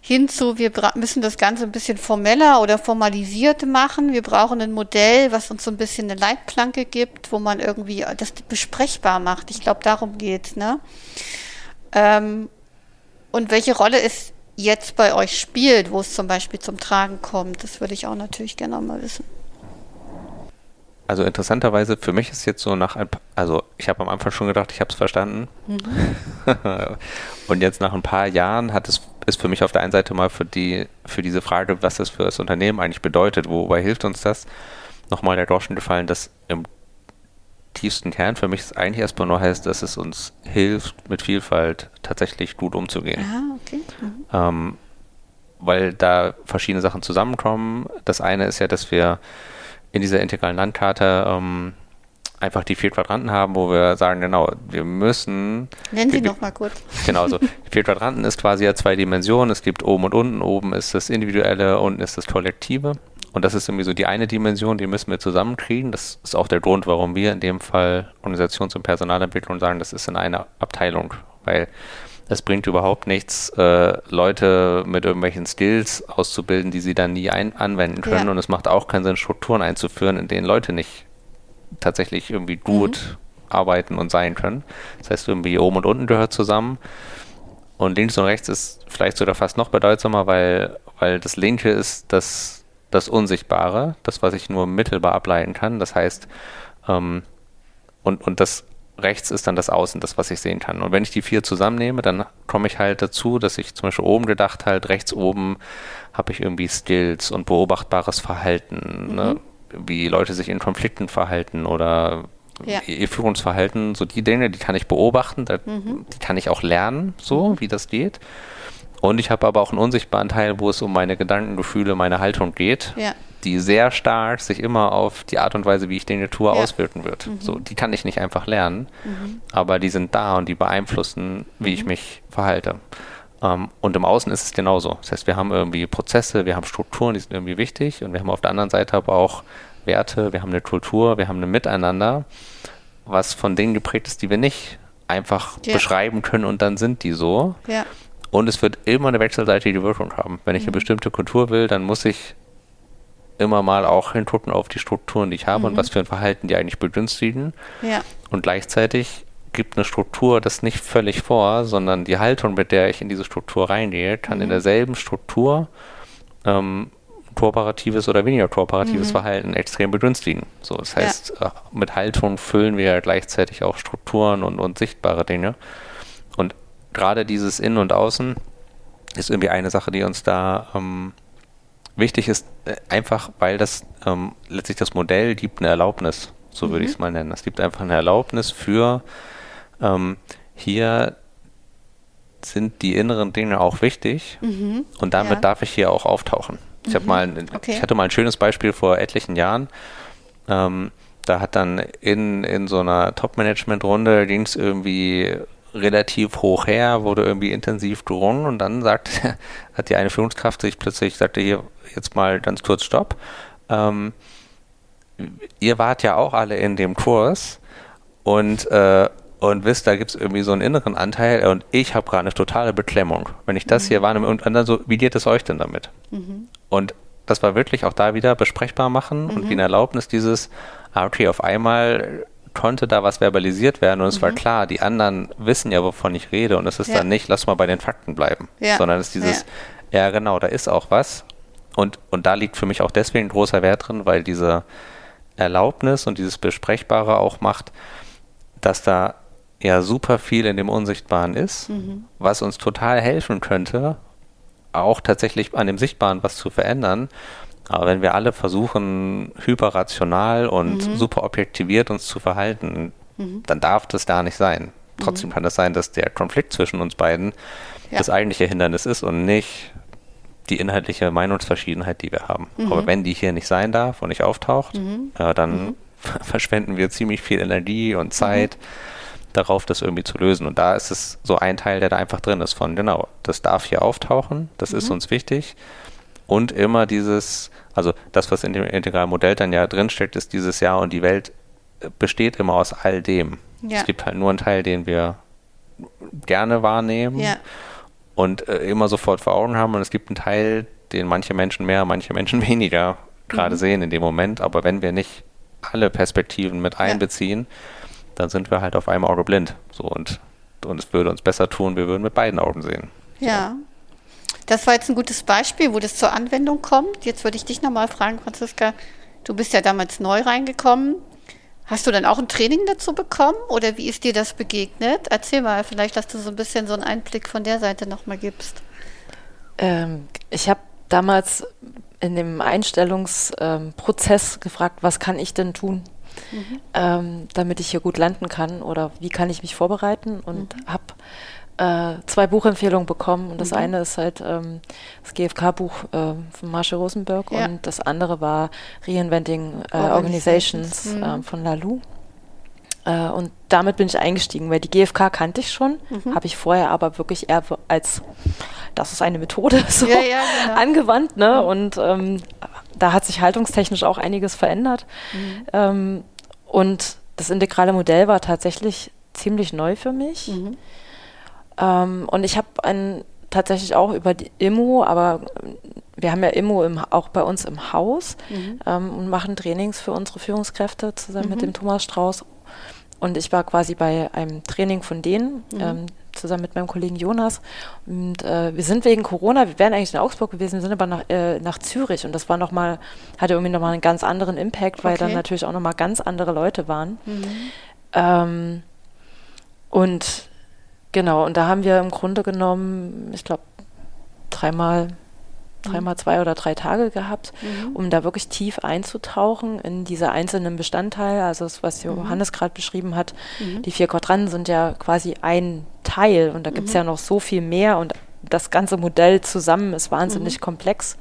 Hinzu, wir müssen das Ganze ein bisschen formeller oder formalisiert machen. Wir brauchen ein Modell, was uns so ein bisschen eine Leitplanke gibt, wo man irgendwie das besprechbar macht. Ich glaube, darum geht's, ne? Ähm, und welche Rolle es jetzt bei euch spielt, wo es zum Beispiel zum Tragen kommt, das würde ich auch natürlich gerne mal wissen. Also interessanterweise, für mich ist jetzt so nach ein paar, also ich habe am Anfang schon gedacht, ich habe es verstanden. Mhm. und jetzt nach ein paar Jahren hat es ist für mich auf der einen Seite mal für die für diese Frage, was das für das Unternehmen eigentlich bedeutet, wobei hilft uns das, nochmal der Groschen gefallen, dass im tiefsten Kern für mich es eigentlich erstmal nur heißt, dass es uns hilft, mit Vielfalt tatsächlich gut umzugehen. Ah, okay. Mhm. Ähm, weil da verschiedene Sachen zusammenkommen. Das eine ist ja, dass wir in dieser integralen Landkarte ähm, einfach die vier Quadranten haben, wo wir sagen, genau, wir müssen. Nennen Sie noch mal kurz. Genau, so vier Quadranten ist quasi ja zwei Dimensionen. Es gibt oben und unten. Oben ist das Individuelle, unten ist das Kollektive. Und das ist irgendwie so die eine Dimension, die müssen wir zusammenkriegen. Das ist auch der Grund, warum wir in dem Fall Organisations- und Personalentwicklung sagen, das ist in einer Abteilung, weil es bringt überhaupt nichts, äh, Leute mit irgendwelchen Skills auszubilden, die sie dann nie ein anwenden können. Ja. Und es macht auch keinen Sinn, Strukturen einzuführen, in denen Leute nicht tatsächlich irgendwie gut mhm. arbeiten und sein können. Das heißt, irgendwie oben und unten gehört zusammen. Und links und rechts ist vielleicht sogar fast noch bedeutsamer, weil, weil das linke ist das das Unsichtbare, das, was ich nur mittelbar ableiten kann. Das heißt, ähm, und, und das rechts ist dann das Außen, das, was ich sehen kann. Und wenn ich die vier zusammennehme, dann komme ich halt dazu, dass ich zum Beispiel oben gedacht halt, rechts oben habe ich irgendwie Skills und beobachtbares Verhalten, mhm. ne? wie Leute sich in Konflikten verhalten oder ja. ihr Führungsverhalten, so die Dinge, die kann ich beobachten, da, mhm. die kann ich auch lernen, so mhm. wie das geht. Und ich habe aber auch einen unsichtbaren Teil, wo es um meine Gedanken, Gefühle, meine Haltung geht, ja. die sehr stark sich immer auf die Art und Weise, wie ich Dinge tue, ja. auswirken wird. Mhm. So, die kann ich nicht einfach lernen, mhm. aber die sind da und die beeinflussen, wie mhm. ich mich verhalte. Um, ähm, und im Außen ist es genauso. Das heißt, wir haben irgendwie Prozesse, wir haben Strukturen, die sind irgendwie wichtig und wir haben auf der anderen Seite aber auch Werte, wir haben eine Kultur, wir haben ein Miteinander, was von Dingen geprägt ist, die wir nicht einfach ja. beschreiben können und dann sind die so. Ja. Und es wird immer eine wechselseitige Wirkung haben. Wenn ich eine mhm. bestimmte Kultur will, dann muss ich immer mal auch hingucken auf die Strukturen, die ich habe mhm. und was für ein Verhalten die eigentlich begünstigen. Ja. Und gleichzeitig gibt eine Struktur das nicht völlig vor, sondern die Haltung, mit der ich in diese Struktur reingehe, kann mhm. in derselben Struktur ähm, kooperatives oder weniger kooperatives mhm. Verhalten extrem begünstigen. So, das heißt, ja. Äh, mit Haltung füllen wir gleichzeitig auch Strukturen und, und sichtbare Dinge. Gerade dieses Innen und Außen ist irgendwie eine Sache, die uns da ähm, wichtig ist, äh, einfach weil das ähm, letztlich das Modell gibt eine Erlaubnis, so mhm. würde ich es mal nennen. Es gibt einfach eine Erlaubnis für ähm, hier sind die inneren Dinge auch wichtig mhm. und damit ja. darf ich hier auch auftauchen. Ich mhm. mal, okay. ich hatte mal ein schönes Beispiel vor etlichen Jahren. Ähm, da hat dann in, in so einer Top-Management-Runde ging es irgendwie relativ hoch her, wurde irgendwie intensiv gerungen und dann sagt, hat die eine Führungskraft sich plötzlich, sagte hier jetzt mal ganz kurz Stopp. Ähm, ihr wart ja auch alle in dem Kurs und, äh, und wisst, da gibt es irgendwie so einen inneren Anteil und ich habe gerade eine totale Beklemmung. Wenn ich das mhm. hier wahrnehme und dann so, wie geht es euch denn damit? Mhm. Und das war wirklich auch da wieder besprechbar machen mhm. und wie eine Erlaubnis dieses, okay, auf einmal konnte da was verbalisiert werden und es mhm. war klar, die anderen wissen ja, wovon ich rede und es ist ja. dann nicht, lass mal bei den Fakten bleiben, ja. sondern es ist dieses, ja. ja. genau, da ist auch was und, und da liegt für mich auch deswegen großer Wert drin, weil diese Erlaubnis und dieses Besprechbare auch macht, dass da ja super viel in dem Unsichtbaren ist, mhm. was uns total helfen könnte, auch tatsächlich an dem Sichtbaren was zu verändern. Aber wenn wir alle versuchen, hyperrational und mhm. super objektiviert uns zu verhalten, mhm. dann darf das da nicht sein. Trotzdem mhm. kann es sein, dass der Konflikt zwischen uns beiden ja. das eigentliche Hindernis ist und nicht die inhaltliche Meinungsverschiedenheit, die wir haben. Mhm. Aber wenn die hier nicht sein darf und nicht auftaucht, mhm. ja, dann mhm. verschwenden wir ziemlich viel Energie und Zeit darauf, das irgendwie zu lösen. Und da ist es so ein Teil, der da einfach drin ist von, genau, das darf hier auftauchen, das ist uns wichtig. Und immer dieses, also das, was in dem integralen Modell dann ja drinsteckt, ist dieses Ja und die Welt äh, besteht immer aus all dem. Ja. Es gibt halt nur einen Teil, den wir gerne wahrnehmen ja. und äh, immer sofort vor Augen haben. Und es gibt einen Teil, den manche Menschen mehr, manche Menschen weniger gerade mhm. sehen in dem Moment. Aber wenn wir nicht alle Perspektiven mit einbeziehen, ja dann sind wir halt auf einem Auge blind. So und, und es würde uns besser tun, wir würden mit beiden Augen sehen. Ja. Das war jetzt ein gutes Beispiel, wo das zur Anwendung kommt. Jetzt würde ich dich nochmal fragen, Franziska. Du bist ja damals neu reingekommen. Hast du dann auch ein Training dazu bekommen oder wie ist dir das begegnet? Erzähl mal, vielleicht, dass du so ein bisschen so einen Einblick von der Seite nochmal gibst. Ähm, ich habe damals in dem Einstellungsprozess ähm, gefragt, was kann ich denn tun? mhm. ähm, damit ich hier gut landen kann oder wie kann ich mich vorbereiten und mhm. habe äh, zwei Buchempfehlungen bekommen und das mhm. eine ist halt ähm, das GfK-Buch äh, von Marshall Rosenberg ja. und das andere war Reinventing äh, Organizations, Organizations äh, von Lalou. Äh, und damit bin ich eingestiegen, weil die GfK kannte ich schon, mhm. habe ich vorher aber wirklich eher als das ist eine Methode so ja, ja, genau. angewandt, ne? Und ähm, da hat sich haltungstechnisch auch einiges verändert. Mhm. Ähm, und das integrale Modell war tatsächlich ziemlich neu für mich. Ähm, und ich habe tatsächlich auch über die Immo, aber wir haben ja Immo im, auch bei uns im Haus mhm. ähm, und machen Trainings für unsere Führungskräfte zusammen mit mhm. dem Thomas Strauß. Und ich war quasi bei einem Training von denen. Mhm. Ähm, zusammen mit meinem Kollegen Jonas. Und äh, wir sind wegen Corona, wir wären eigentlich in Augsburg gewesen, sind aber nach, äh, nach Zürich und das war nochmal, hatte irgendwie nochmal einen ganz anderen Impact, weil okay. dann natürlich auch nochmal ganz andere Leute waren. Mhm. Ähm, und genau, und da haben wir im Grunde genommen, ich glaube, dreimal dreimal zwei oder drei Tage gehabt, mhm. um da wirklich tief einzutauchen in diese einzelnen Bestandteile. Also das, was mhm. Johannes mhm. gerade beschrieben hat, mhm. die vier Quadranten sind ja quasi ein Teil und da gibt es mhm. ja noch so viel mehr und das ganze Modell zusammen ist wahnsinnig mhm. komplex.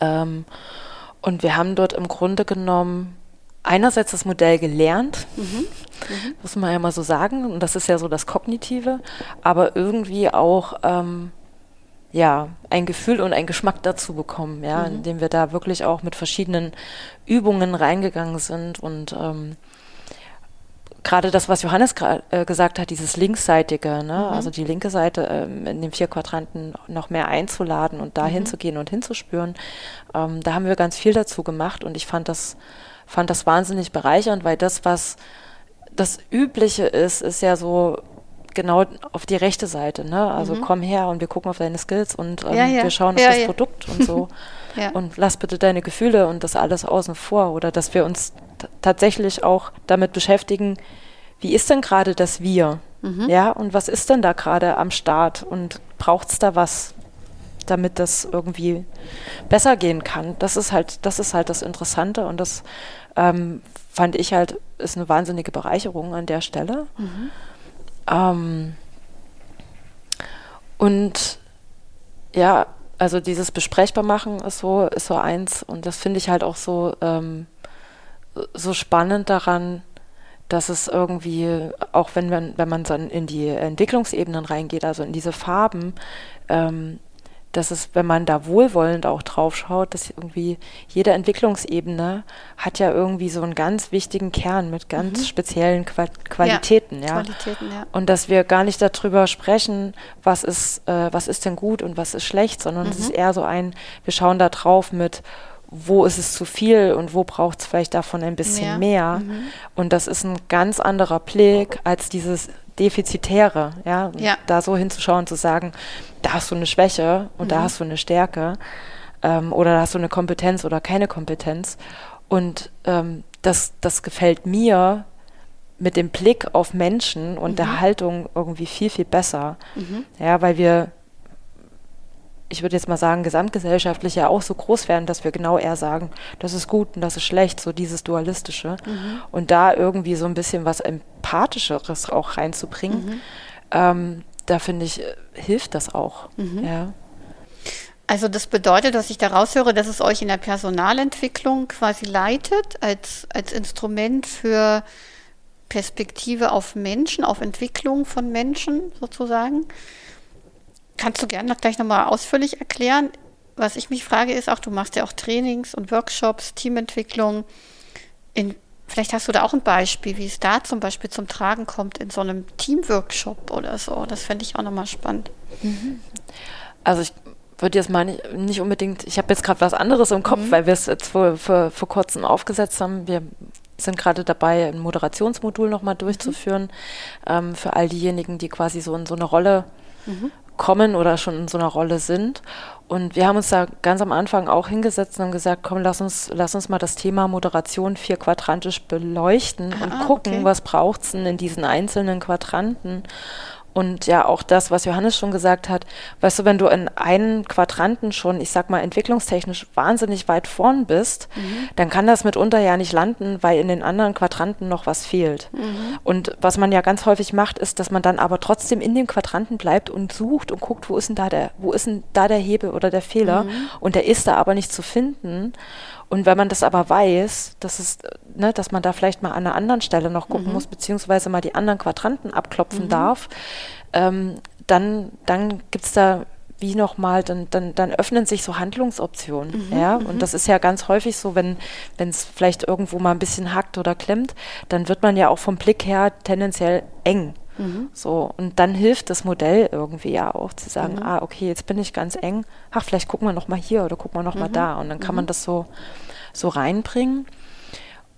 Ähm, und wir haben dort im Grunde genommen einerseits das Modell gelernt, mhm. muss man ja mal so sagen, und das ist ja so das Kognitive, aber irgendwie auch ähm, ja, ein Gefühl und ein Geschmack dazu bekommen, ja, mhm. indem wir da wirklich auch mit verschiedenen Übungen reingegangen sind und ähm, gerade das, was Johannes äh, gesagt hat, dieses linksseitige, ne? Mhm. also die linke Seite ähm, in den vier Quadranten noch mehr einzuladen und da mhm. hinzugehen und hinzuspüren, ähm, da haben wir ganz viel dazu gemacht und ich fand das, fand das wahnsinnig bereichernd, weil das, was das Übliche ist, ist ja so genau auf die rechte Seite, ne? Also mhm. komm her und wir gucken auf deine Skills und ähm, ja, ja. wir schauen auf ja, das Produkt und so. und lass bitte deine Gefühle und das alles außen vor. Oder dass wir uns tatsächlich auch damit beschäftigen, wie ist denn gerade das Wir? Mhm. Ja, und was ist denn da gerade am Start? Und braucht es da was, damit das irgendwie besser gehen kann? Das ist halt, das ist halt das Interessante und das ähm, fand ich halt, ist eine wahnsinnige Bereicherung an der Stelle. Mhm. Ähm, und ja, also dieses besprechbar machen ist so, ist so eins und das finde ich halt auch so, ähm, so spannend daran, dass es irgendwie, auch wenn man, wenn man dann in die Entwicklungsebenen reingeht, also in diese Farben, ähm, dass es, wenn man da wohlwollend auch drauf schaut, dass irgendwie jede Entwicklungsebene hat ja irgendwie so einen ganz wichtigen Kern mit ganz mhm. speziellen Qua Qualitäten, ja, ja. Qualitäten, ja. Und dass wir gar nicht darüber sprechen, was ist, äh, was ist denn gut und was ist schlecht, sondern mhm. es ist eher so ein, wir schauen da drauf mit, wo ist es zu viel und wo braucht es vielleicht davon ein bisschen mehr. mehr. Mhm. Und das ist ein ganz anderer Blick als dieses Defizitäre, ja? ja. Da so hinzuschauen und zu sagen, da hast du eine Schwäche und mhm. da hast du eine Stärke ähm, oder da hast du eine Kompetenz oder keine Kompetenz. Und ähm, das, das gefällt mir mit dem Blick auf Menschen und mhm. der Haltung irgendwie viel, viel besser. Mhm. Ja, weil wir, ich würde jetzt mal sagen, gesamtgesellschaftlich ja auch so groß werden, dass wir genau eher sagen, das ist gut und das ist schlecht, so dieses Dualistische. Mhm. Und da irgendwie so ein bisschen was Empathischeres auch reinzubringen, mhm. ähm, da finde ich, äh, hilft das auch. Mhm. Ja. Also das bedeutet, was ich da raushöre, dass es euch in der Personalentwicklung quasi leitet, als, als Instrument für Perspektive auf Menschen, auf Entwicklung von Menschen sozusagen. Kannst du gerne noch gleich nochmal ausführlich erklären? Was ich mich frage, ist auch, du machst ja auch Trainings und Workshops, Teamentwicklung. In, vielleicht hast du da auch ein Beispiel, wie es da zum Beispiel zum Tragen kommt in so einem Teamworkshop oder so. Das fände ich auch nochmal spannend. Mhm. Also ich würde jetzt mal nicht, nicht unbedingt, ich habe jetzt gerade was anderes im Kopf, mhm. weil wir es jetzt vor, vor, vor kurzem aufgesetzt haben. Wir sind gerade dabei, ein Moderationsmodul nochmal durchzuführen mhm. ähm, für all diejenigen, die quasi so in so eine Rolle mhm. Kommen oder schon in so einer Rolle sind. Und wir haben uns da ganz am Anfang auch hingesetzt und gesagt, komm, lass uns, lass uns mal das Thema Moderation vier quadrantisch beleuchten Aha, und gucken, okay. was braucht es denn in diesen einzelnen Quadranten. Und ja, auch das, was Johannes schon gesagt hat, weißt du, wenn du in einen Quadranten schon, ich sag mal, entwicklungstechnisch wahnsinnig weit vorn bist, mhm. dann kann das mitunter ja nicht landen, weil in den anderen Quadranten noch was fehlt. Mhm. Und was man ja ganz häufig macht, ist, dass man dann aber trotzdem in dem Quadranten bleibt und sucht und guckt, wo ist denn da der, wo ist denn da der Hebel oder der Fehler? Mhm. Und der ist da aber nicht zu finden. Und wenn man das aber weiß, dass, es, ne, dass man da vielleicht mal an einer anderen Stelle noch gucken mhm. muss, beziehungsweise mal die anderen Quadranten abklopfen mhm. darf, ähm, dann, dann gibt es da wie nochmal, dann, dann, dann öffnen sich so Handlungsoptionen. Mhm, ja? Und mhm. das ist ja ganz häufig so, wenn es vielleicht irgendwo mal ein bisschen hackt oder klemmt, dann wird man ja auch vom Blick her tendenziell eng. Mhm. So, und dann hilft das Modell irgendwie ja auch zu sagen, mhm. ah, okay, jetzt bin ich ganz eng, ach, vielleicht gucken wir nochmal hier oder gucken wir nochmal mhm. da. Und dann kann man mhm. das so, so reinbringen.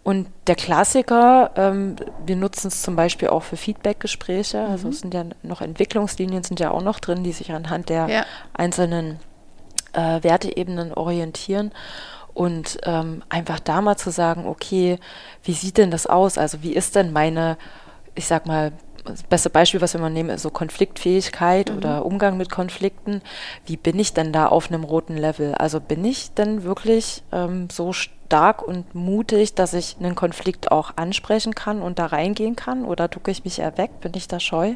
Und der Klassiker, ähm, wir nutzen es zum Beispiel auch für Feedbackgespräche. Mhm. Also es sind ja noch Entwicklungslinien sind ja auch noch drin, die sich anhand der ja. einzelnen äh, Werteebenen orientieren. Und ähm, einfach da mal zu sagen, okay, wie sieht denn das aus? Also wie ist denn meine, ich sag mal, das beste Beispiel, was wir mal nehmen, ist so Konfliktfähigkeit mhm. oder Umgang mit Konflikten. Wie bin ich denn da auf einem roten Level? Also bin ich denn wirklich ähm, so stark und mutig, dass ich einen Konflikt auch ansprechen kann und da reingehen kann? Oder ducke ich mich weg? Bin ich da scheu?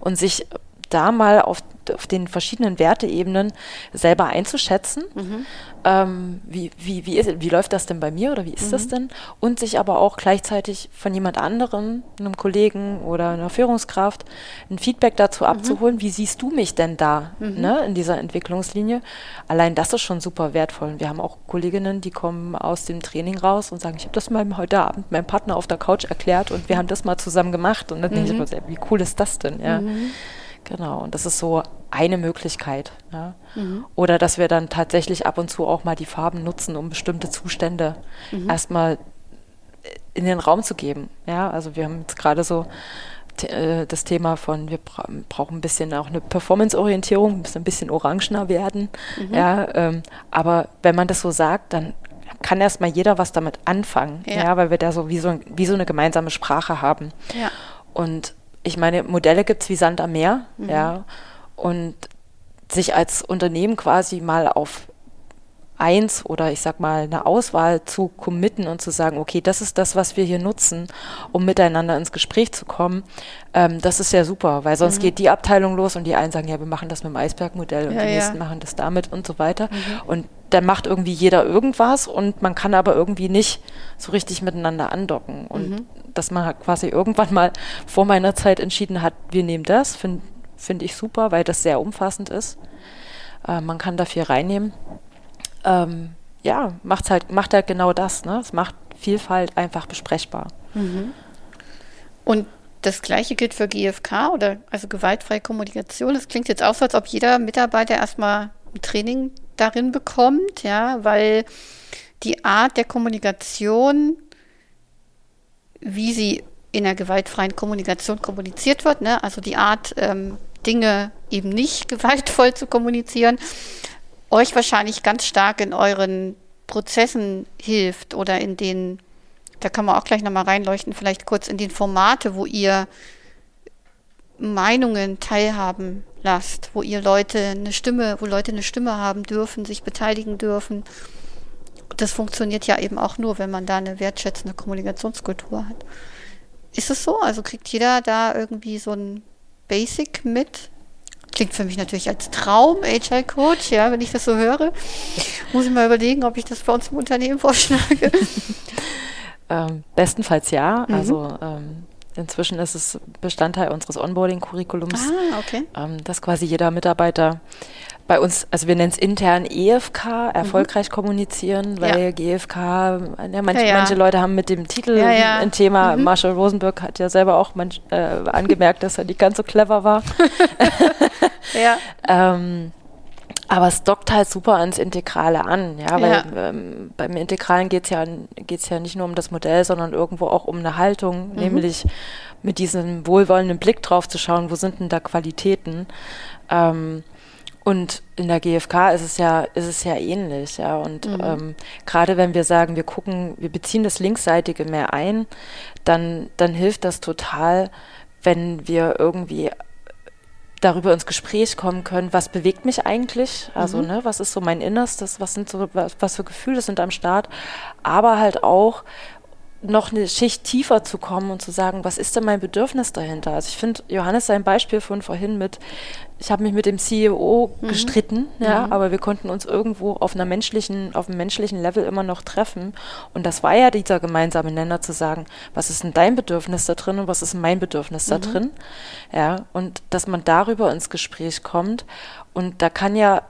Und sich da mal auf, auf den verschiedenen Werteebenen selber einzuschätzen. Mhm. Ähm, wie, wie, wie, ist, wie läuft das denn bei mir oder wie ist mhm. das denn? Und sich aber auch gleichzeitig von jemand anderem, einem Kollegen oder einer Führungskraft, ein Feedback dazu mhm. abzuholen, wie siehst du mich denn da mhm. ne, in dieser Entwicklungslinie? Allein das ist schon super wertvoll. Und wir haben auch Kolleginnen, die kommen aus dem Training raus und sagen, ich habe das mal heute Abend meinem Partner auf der Couch erklärt und wir haben das mal zusammen gemacht. Und dann denke ich mhm. mir, wie cool ist das denn? Ja. Genau, und das ist so eine Möglichkeit. Ja. Mhm. Oder dass wir dann tatsächlich ab und zu auch mal die Farben nutzen, um bestimmte Zustände mhm. erstmal in den Raum zu geben. Ja, also wir haben jetzt gerade so äh, das Thema von, wir bra brauchen ein bisschen auch eine Performance-Orientierung, müssen ein bisschen orangener werden. Mhm. Ja, ähm, aber wenn man das so sagt, dann kann erstmal jeder was damit anfangen, ja. ja weil wir da so wie, so wie so eine gemeinsame Sprache haben. Ja. Und ich meine, Modelle gibt es wie Sand am Meer, mhm. ja. Und sich als Unternehmen quasi mal auf eins oder ich sag mal eine Auswahl zu committen und zu sagen, okay, das ist das, was wir hier nutzen, um miteinander ins Gespräch zu kommen, ähm, das ist ja super, weil sonst mhm. geht die Abteilung los und die einen sagen, ja, wir machen das mit dem Eisbergmodell und ja, die ja. nächsten machen das damit und so weiter. Mhm. Und dann macht irgendwie jeder irgendwas und man kann aber irgendwie nicht so richtig miteinander andocken. Und mhm. dass man halt quasi irgendwann mal vor meiner Zeit entschieden hat, wir nehmen das, finde find ich super, weil das sehr umfassend ist. Äh, man kann da viel reinnehmen ähm, ja, macht's halt, macht halt genau das. Ne? Es macht Vielfalt einfach besprechbar. Mhm. Und das Gleiche gilt für GFK oder also gewaltfreie Kommunikation. Es klingt jetzt auch so, als ob jeder Mitarbeiter erstmal Training darin bekommt, ja, weil die Art der Kommunikation, wie sie in der gewaltfreien Kommunikation kommuniziert wird, ne, also die Art, ähm, Dinge eben nicht gewaltvoll zu kommunizieren, euch wahrscheinlich ganz stark in euren Prozessen hilft oder in den da kann man auch gleich nochmal reinleuchten, vielleicht kurz in den Formate, wo ihr Meinungen teilhaben lasst, wo ihr Leute eine Stimme, wo Leute eine Stimme haben dürfen, sich beteiligen dürfen. Das funktioniert ja eben auch nur, wenn man da eine wertschätzende Kommunikationskultur hat. Ist es so? Also kriegt jeder da irgendwie so ein Basic mit? Klingt für mich natürlich als Traum, HR-Coach, ja, wenn ich das so höre. Muss ich mal überlegen, ob ich das bei uns im Unternehmen vorschlage. ähm, bestenfalls ja. Mhm. Also ähm, inzwischen ist es Bestandteil unseres Onboarding-Curriculums, ah, okay. ähm, dass quasi jeder Mitarbeiter bei uns, also wir nennen es intern EFK, erfolgreich mhm. kommunizieren, weil ja. GFK, ja, manche, ja, manche Leute haben mit dem Titel ein Thema. Mhm. Marshall Rosenberg hat ja selber auch manch, äh, angemerkt, dass er nicht ganz so clever war. ja. ähm, aber es dockt halt super ans Integrale an, ja, weil ja. Ähm, beim Integralen geht es ja, geht's ja nicht nur um das Modell, sondern irgendwo auch um eine Haltung, mhm. nämlich mit diesem wohlwollenden Blick drauf zu schauen, wo sind denn da Qualitäten. Ähm, und in der GfK ist es ja, ist es ja ähnlich, ja. Und mhm. ähm, gerade wenn wir sagen, wir gucken, wir beziehen das Linksseitige mehr ein, dann, dann hilft das total, wenn wir irgendwie darüber ins Gespräch kommen können, was bewegt mich eigentlich, also mhm. ne, was ist so mein Innerstes, was sind so, was, was für Gefühle sind am Start, aber halt auch, noch eine Schicht tiefer zu kommen und zu sagen, was ist denn mein Bedürfnis dahinter? Also ich finde Johannes sein Beispiel von vorhin mit, ich habe mich mit dem CEO mhm. gestritten, ja, mhm. aber wir konnten uns irgendwo auf einer menschlichen, auf einem menschlichen Level immer noch treffen. Und das war ja dieser gemeinsame Nenner zu sagen, was ist denn dein Bedürfnis da drin und was ist mein Bedürfnis mhm. da drin? Ja, und dass man darüber ins Gespräch kommt. Und da kann ja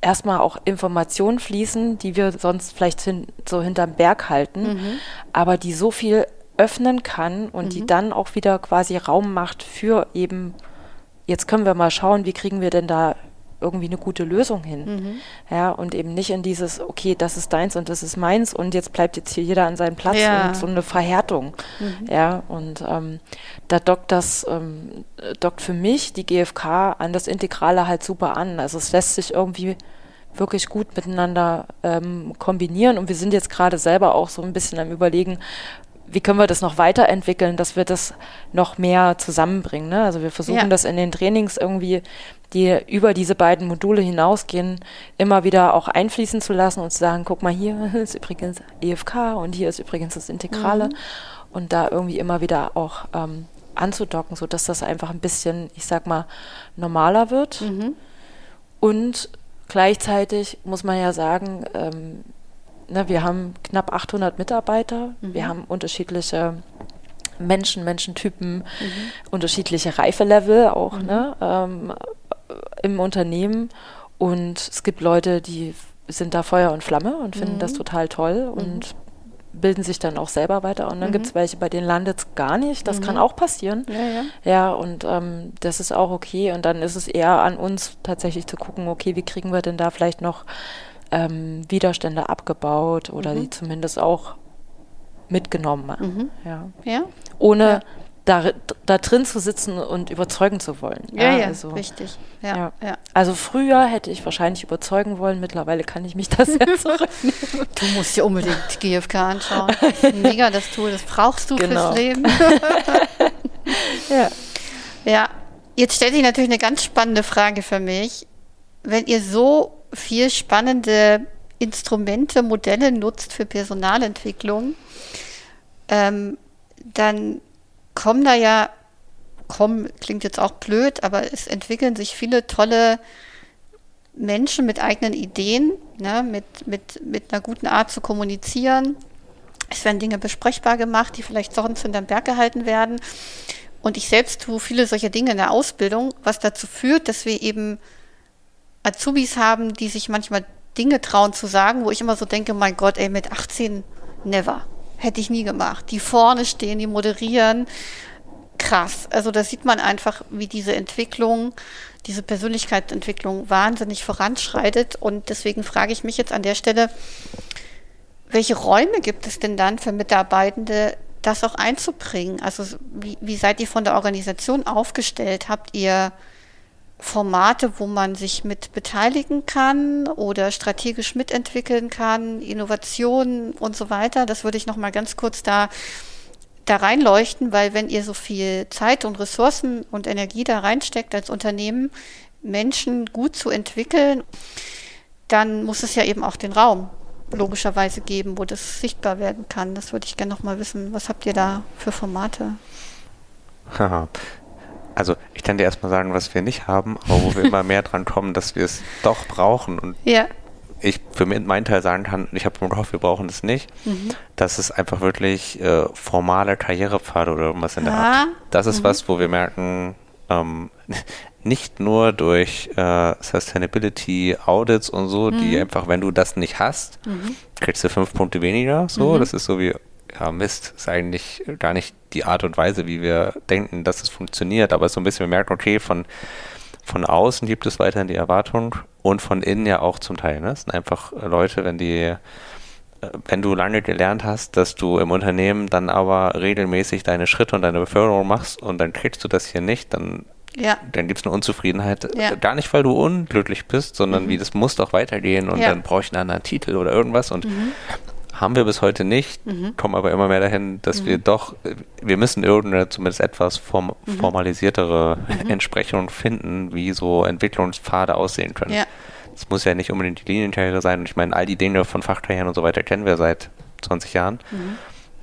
erstmal auch Informationen fließen, die wir sonst vielleicht hin, so hinterm Berg halten, mhm. aber die so viel öffnen kann und mhm. die dann auch wieder quasi Raum macht für eben, jetzt können wir mal schauen, wie kriegen wir denn da irgendwie eine gute Lösung hin. Mhm. Ja, und eben nicht in dieses, okay, das ist deins und das ist meins und jetzt bleibt jetzt hier jeder an seinem Platz ja. und so eine Verhärtung. Mhm. Ja, und ähm, da dockt das, ähm, dockt für mich die GfK an das Integrale halt super an. Also es lässt sich irgendwie wirklich gut miteinander ähm, kombinieren und wir sind jetzt gerade selber auch so ein bisschen am überlegen, wie können wir das noch weiterentwickeln, dass wir das noch mehr zusammenbringen. Ne? Also wir versuchen ja. das in den Trainings irgendwie, die über diese beiden Module hinausgehen, immer wieder auch einfließen zu lassen und zu sagen, guck mal, hier ist übrigens EFK und hier ist übrigens das Integrale mhm. und da irgendwie immer wieder auch ähm, anzudocken, sodass das einfach ein bisschen, ich sag mal, normaler wird. Mhm. Und gleichzeitig muss man ja sagen, ähm, ne, wir haben knapp 800 Mitarbeiter, mhm. wir haben unterschiedliche Menschen, Menschentypen, mhm. unterschiedliche Reifelevel auch mhm. ne, ähm, im Unternehmen. Und es gibt Leute, die sind da Feuer und Flamme und finden das mhm. total toll und mhm. bilden sich dann auch selber weiter. Und dann mhm. gibt es welche, bei denen landet es gar nicht. Das kann auch passieren. Ja, ja. ja und ähm, das ist auch okay. Und dann ist es eher an uns tatsächlich zu gucken, okay, wie kriegen wir denn da vielleicht noch ähm, Widerstände abgebaut oder mhm. die zumindest auch mitgenommen. Mhm. Ja. ja. Ohne ja. Da, da drin zu sitzen und überzeugen zu wollen. Ja, ja, also, richtig. Ja, ja. ja. Also früher hätte ich wahrscheinlich überzeugen wollen, mittlerweile kann ich mich das sehr zurücknehmen. Du musst dir unbedingt GFK anschauen. Mega das Tool, das brauchst du genau. fürs Leben. ja. Ja, jetzt stellt sich natürlich eine ganz spannende Frage für mich. Wenn ihr so viel spannende Instrumente, Modelle nutzt für Personalentwicklung, ähm, dann kommen da ja, kommen, klingt jetzt auch blöd, aber es entwickeln sich viele tolle Menschen mit eigenen Ideen, ne, mit, mit, mit einer guten Art zu kommunizieren. Es werden Dinge besprechbar gemacht, die vielleicht sonst hinterm Berg gehalten werden. Und ich selbst tue viele solcher Dinge in der Ausbildung, was dazu führt, dass wir eben Azubis haben, die sich manchmal Dinge trauen zu sagen, wo ich immer so denke, mein Gott, ey, mit 18 never. Hätte ich nie gemacht. Die vorne stehen, die moderieren. Krass. Also da sieht man einfach, wie diese Entwicklung, diese Persönlichkeitsentwicklung wahnsinnig voranschreitet. Und deswegen frage ich mich jetzt an der Stelle, welche Räume gibt es denn dann für Mitarbeitende, das auch einzubringen? Also wie, wie seid ihr von der Organisation aufgestellt? Habt ihr Formate, wo man sich mit beteiligen kann oder strategisch mitentwickeln kann, Innovationen und so weiter. Das würde ich noch mal ganz kurz da da reinleuchten, weil wenn ihr so viel Zeit und Ressourcen und Energie da reinsteckt als Unternehmen, Menschen gut zu entwickeln, dann muss es ja eben auch den Raum logischerweise geben, wo das sichtbar werden kann. Das würde ich gerne noch mal wissen. Was habt ihr da für Formate? Also ich kann dir erstmal sagen, was wir nicht haben, aber wo wir immer mehr dran kommen, dass wir es doch brauchen. Und ja. ich für meinen Teil sagen kann, ich habe gehofft, wir brauchen das nicht, mhm. dass es einfach wirklich äh, formale Karrierepfade oder irgendwas in der ah. Art. Das ist mhm. was, wo wir merken, ähm, nicht nur durch äh, Sustainability Audits und so, mhm. die einfach, wenn du das nicht hast, mhm. kriegst du fünf Punkte weniger. So, mhm. das ist so wie, ja, Mist, ist eigentlich gar nicht die Art und Weise, wie wir denken, dass es funktioniert, aber so ein bisschen, wir merken, okay, von, von außen gibt es weiterhin die Erwartung und von innen ja auch zum Teil. Ne? Es sind einfach Leute, wenn die äh, wenn du lange gelernt hast, dass du im Unternehmen dann aber regelmäßig deine Schritte und deine Beförderung machst und dann kriegst du das hier nicht, dann ja. Dann gibt es eine Unzufriedenheit. Ja. Gar nicht, weil du unglücklich bist, sondern mhm. wie das muss doch weitergehen und ja. dann brauche ich einen anderen Titel oder irgendwas. Und mhm. Haben wir bis heute nicht, mhm. kommen aber immer mehr dahin, dass wir mhm. doch, wir müssen irgendeine zumindest etwas form mhm. formalisiertere mhm. Entsprechung finden, wie so Entwicklungspfade aussehen können. Es muss ja nicht unbedingt die Linienkarriere sein. Und ich meine, all die Dinge von Fachkarrieren und so weiter kennen wir seit 20 Jahren.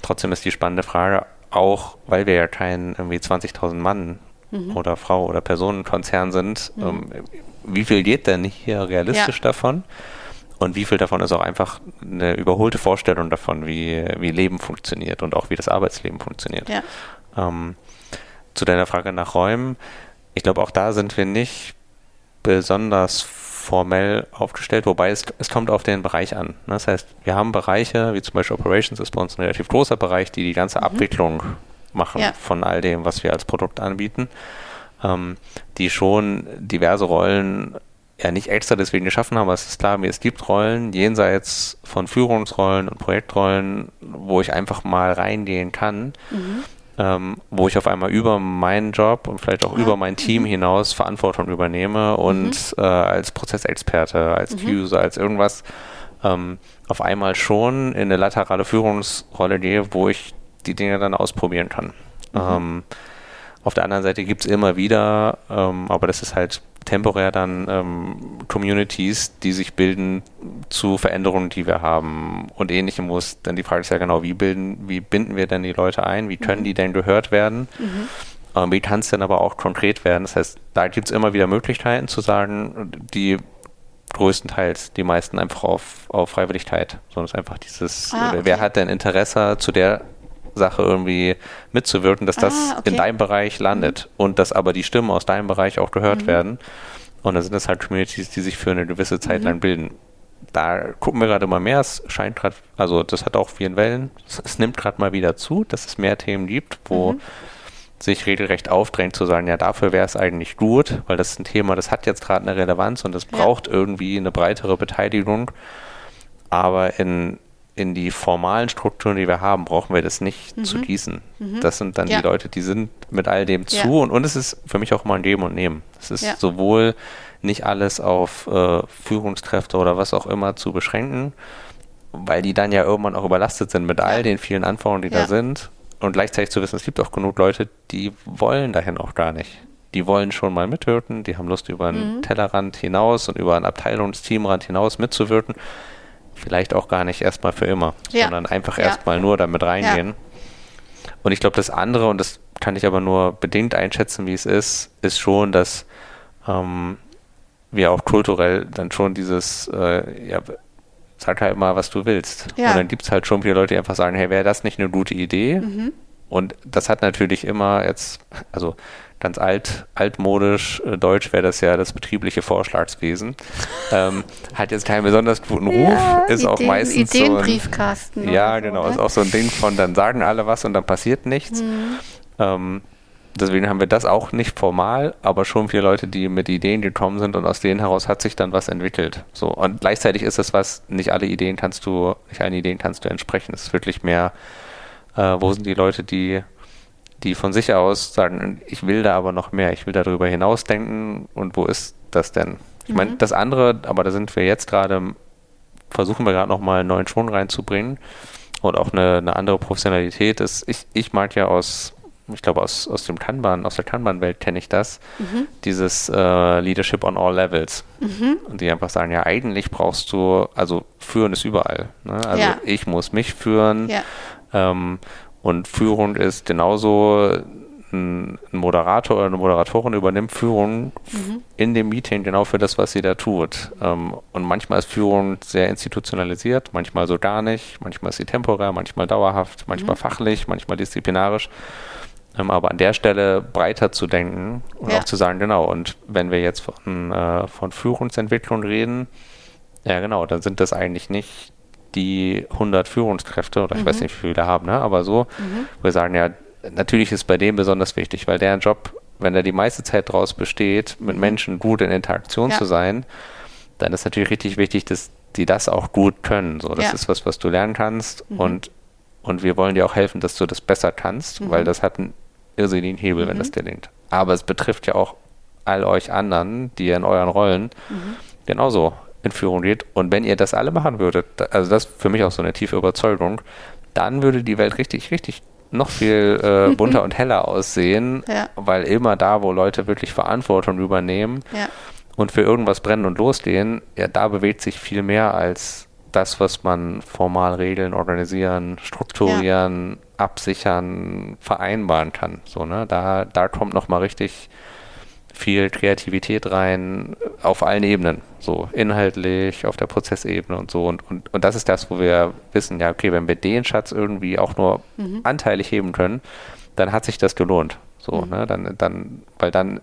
Trotzdem ist die spannende Frage, auch weil wir ja keinen irgendwie 20.000 Mann mhm. oder Frau oder Personenkonzern sind, mhm. ähm, wie viel geht denn hier realistisch ja. davon? Und wie viel davon ist auch einfach eine überholte Vorstellung davon, wie, wie Leben funktioniert und auch wie das Arbeitsleben funktioniert. Ja. Ähm, zu deiner Frage nach Räumen, ich glaube, auch da sind wir nicht besonders formell aufgestellt, wobei es, es kommt auf den Bereich an. Ne? Das heißt, wir haben Bereiche, wie zum Beispiel Operations ist bei uns ein relativ großer Bereich, die die ganze mhm. Abwicklung machen ja. von all dem, was wir als Produkt anbieten, ähm, die schon diverse Rollen ja nicht extra deswegen geschaffen haben, aber es ist klar, mir es gibt Rollen jenseits von Führungsrollen und Projektrollen, wo ich einfach mal reingehen kann, mhm. ähm, wo ich auf einmal über meinen Job und vielleicht auch ja. über mein Team mhm. hinaus Verantwortung übernehme und mhm. äh, als Prozessexperte, als mhm. User, als irgendwas ähm, auf einmal schon in eine laterale Führungsrolle gehe, wo ich die Dinge dann ausprobieren kann. Mhm. Ähm, auf der anderen Seite gibt es immer wieder, ähm, aber das ist halt temporär dann ähm, Communities, die sich bilden zu Veränderungen, die wir haben und ähnlichem, wo es dann die Frage ist ja genau, wie bilden, wie binden wir denn die Leute ein, wie können mhm. die denn gehört werden? Mhm. Ähm, wie kann es denn aber auch konkret werden? Das heißt, da gibt es immer wieder Möglichkeiten zu sagen, die größtenteils die meisten einfach auf, auf Freiwilligkeit. Sondern es ist einfach dieses, ah, okay. wer hat denn Interesse zu der Sache irgendwie mitzuwirken, dass das ah, okay. in deinem Bereich landet mhm. und dass aber die Stimmen aus deinem Bereich auch gehört mhm. werden. Und da sind es halt Communities, die sich für eine gewisse Zeit mhm. lang bilden. Da gucken wir gerade immer mehr. Es scheint gerade, also das hat auch vielen Wellen. Es, es nimmt gerade mal wieder zu, dass es mehr Themen gibt, wo mhm. sich regelrecht aufdrängt zu sagen, ja, dafür wäre es eigentlich gut, weil das ist ein Thema, das hat jetzt gerade eine Relevanz und das braucht ja. irgendwie eine breitere Beteiligung. Aber in in die formalen Strukturen, die wir haben, brauchen wir das nicht mhm. zu gießen. Mhm. Das sind dann ja. die Leute, die sind mit all dem zu ja. und, und es ist für mich auch mal ein Geben und Nehmen. Es ist ja. sowohl nicht alles auf äh, Führungskräfte oder was auch immer zu beschränken, weil die dann ja irgendwann auch überlastet sind mit all den vielen Anforderungen, die da sind und gleichzeitig zu wissen, es gibt auch genug Leute, die wollen dahin auch gar nicht. Die wollen schon mal mitwirken, die haben Lust über einen mhm. Tellerrand hinaus und über einen Abteilungsteamrand hinaus mitzuwirken vielleicht auch gar nicht erstmal für immer, ja. sondern einfach ja. erstmal nur damit reingehen. Ja. Und ich glaube, das andere, und das kann ich aber nur bedingt einschätzen, wie es ist, ist schon, dass ähm, wir auch kulturell dann schon dieses, äh, ja, sag halt mal, was du willst. Und dann gibt es halt schon viele Leute, die einfach sagen, hey, wäre das nicht eine gute Idee? Mhm. Und das hat natürlich immer jetzt, also ganz alt, altmodisch, äh, deutsch wäre das ja das betriebliche Vorschlagswesen. Ähm, hat jetzt keinen besonders guten Ruf, ja, ist Ideen, auch meistens Ideenbriefkasten so ein, Ja, genau, so, ist auch so ein Ding von, dann sagen alle was und dann passiert nichts. Mhm. Ähm, deswegen haben wir das auch nicht formal, aber schon viele Leute, die mit Ideen gekommen sind und aus denen heraus hat sich dann was entwickelt. So und gleichzeitig ist es was, nicht alle Ideen kannst du, nicht allen Ideen kannst du entsprechen. Es ist wirklich mehr, äh, wo sind die Leute, die die von sich aus sagen, ich will da aber noch mehr, ich will darüber hinausdenken und wo ist das denn? Ich meine, Mhm. das andere, aber da sind wir jetzt gerade, versuchen wir gerade nochmal einen neuen Schwung reinzubringen und auch eine, eine andere Professionalität ist. Ich, ich mag ja aus, ich glaube aus, aus dem Kanban, aus der Kanban-Welt kenne ich das, Mhm. dieses äh, Leadership on all levels. Und die einfach sagen, ja, eigentlich brauchst du, also führen ist überall. Ne? Also Ja. ich muss mich führen. Ja. Ähm, und Führung ist genauso ein Moderator oder eine Moderatorin übernimmt Führung Mhm. in dem Meeting genau für das, was sie da tut. Ähm, und manchmal ist Führung sehr institutionalisiert, manchmal so gar nicht, manchmal ist sie temporär, manchmal dauerhaft, manchmal Mhm. fachlich, manchmal disziplinarisch. Ähm, aber an der Stelle breiter zu denken und Ja. auch zu sagen, genau, und wenn wir jetzt von, äh, von Führungsentwicklung reden, ja genau, dann sind das eigentlich nicht die 100 Führungskräfte, oder ich weiß nicht, wie viele haben, ne? aber so, wir sagen ja, natürlich ist bei dem besonders wichtig, weil deren Job, wenn er die meiste Zeit daraus besteht, mit Menschen gut in Interaktion Ja. zu sein, dann ist natürlich richtig wichtig, dass die das auch gut können. So, das Ja. ist was, was du lernen kannst und, und wir wollen dir auch helfen, dass du das besser kannst, weil das hat einen irrsinnigen Hebel, wenn das dir gelingt. Aber es betrifft ja auch all euch anderen, die in euren Rollen genauso in Führung geht. Und wenn ihr das alle machen würdet, also das ist für mich auch so eine tiefe Überzeugung, dann würde die Welt richtig, richtig noch viel äh, bunter und heller aussehen, Ja. weil immer da, wo Leute wirklich Verantwortung übernehmen Ja. und für irgendwas brennen und losgehen, ja, da bewegt sich viel mehr als das, was man formal regeln, organisieren, strukturieren, absichern, vereinbaren kann. So, ne? Da, da kommt nochmal richtig viel Kreativität rein auf allen Ebenen, so inhaltlich, auf der Prozessebene und so. Und, und, und das ist das, wo wir wissen, ja, okay, wenn wir den Schatz irgendwie auch nur anteilig heben können, dann hat sich das gelohnt. So, ne? Dann, dann, weil dann,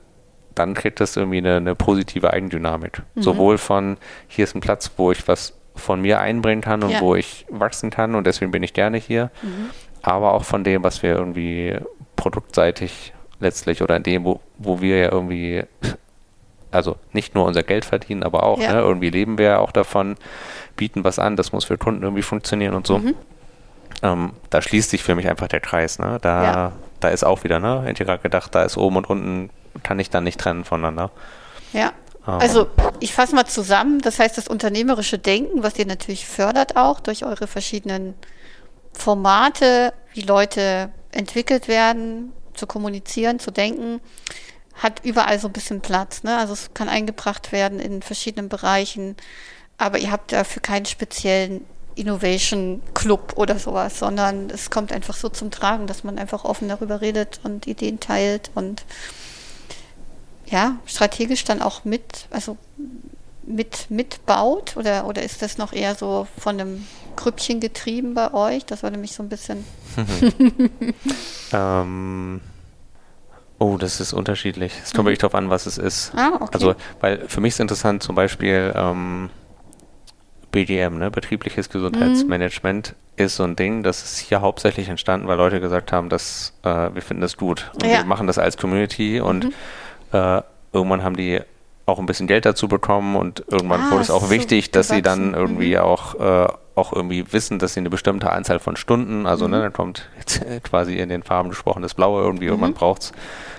dann kriegt das irgendwie eine, eine positive Eigendynamik. Sowohl von hier ist ein Platz, wo ich was von mir einbringen kann und Ja. wo ich wachsen kann und deswegen bin ich gerne hier, aber auch von dem, was wir irgendwie produktseitig letztlich oder in dem, wo, wo wir ja irgendwie, also nicht nur unser Geld verdienen, aber auch, Ja. ne, irgendwie leben wir ja auch davon, bieten was an, das muss für Kunden irgendwie funktionieren und so. Mhm. Ähm, da schließt sich für mich einfach der Kreis. Ne? Da, Ja. da ist auch wieder, ne, integral gedacht, da ist oben und unten, kann ich dann nicht trennen voneinander. Ja. Ähm, Also ich fasse mal zusammen, das heißt das unternehmerische Denken, was ihr natürlich fördert auch durch eure verschiedenen Formate, wie Leute entwickelt werden, zu kommunizieren, zu denken, hat überall so ein bisschen Platz. Ne? Also es kann eingebracht werden in verschiedenen Bereichen, aber ihr habt dafür keinen speziellen Innovation Club oder sowas, sondern es kommt einfach so zum Tragen, dass man einfach offen darüber redet und Ideen teilt und ja, strategisch dann auch mit, also mit mitbaut oder, oder ist das noch eher so von einem Grüppchen getrieben bei euch? Das würde mich so ein bisschen. Ähm, oh, das ist unterschiedlich. Es kommt wirklich darauf an, was es ist. Ah, okay. Also, weil für mich ist interessant zum Beispiel ähm, BGM, ne? betriebliches Gesundheitsmanagement, ist so ein Ding, das ist hier hauptsächlich entstanden, weil Leute gesagt haben, dass äh, wir finden das gut. Und Ja. wir machen das als Community und äh, irgendwann haben die auch ein bisschen Geld dazu bekommen und irgendwann Ah, wurde es es auch so wichtig, dass sie dann irgendwie auch, äh, auch irgendwie wissen, dass sie eine bestimmte Anzahl von Stunden, also ne, dann kommt jetzt quasi in den Farben gesprochen das Blaue irgendwie, irgendwann braucht es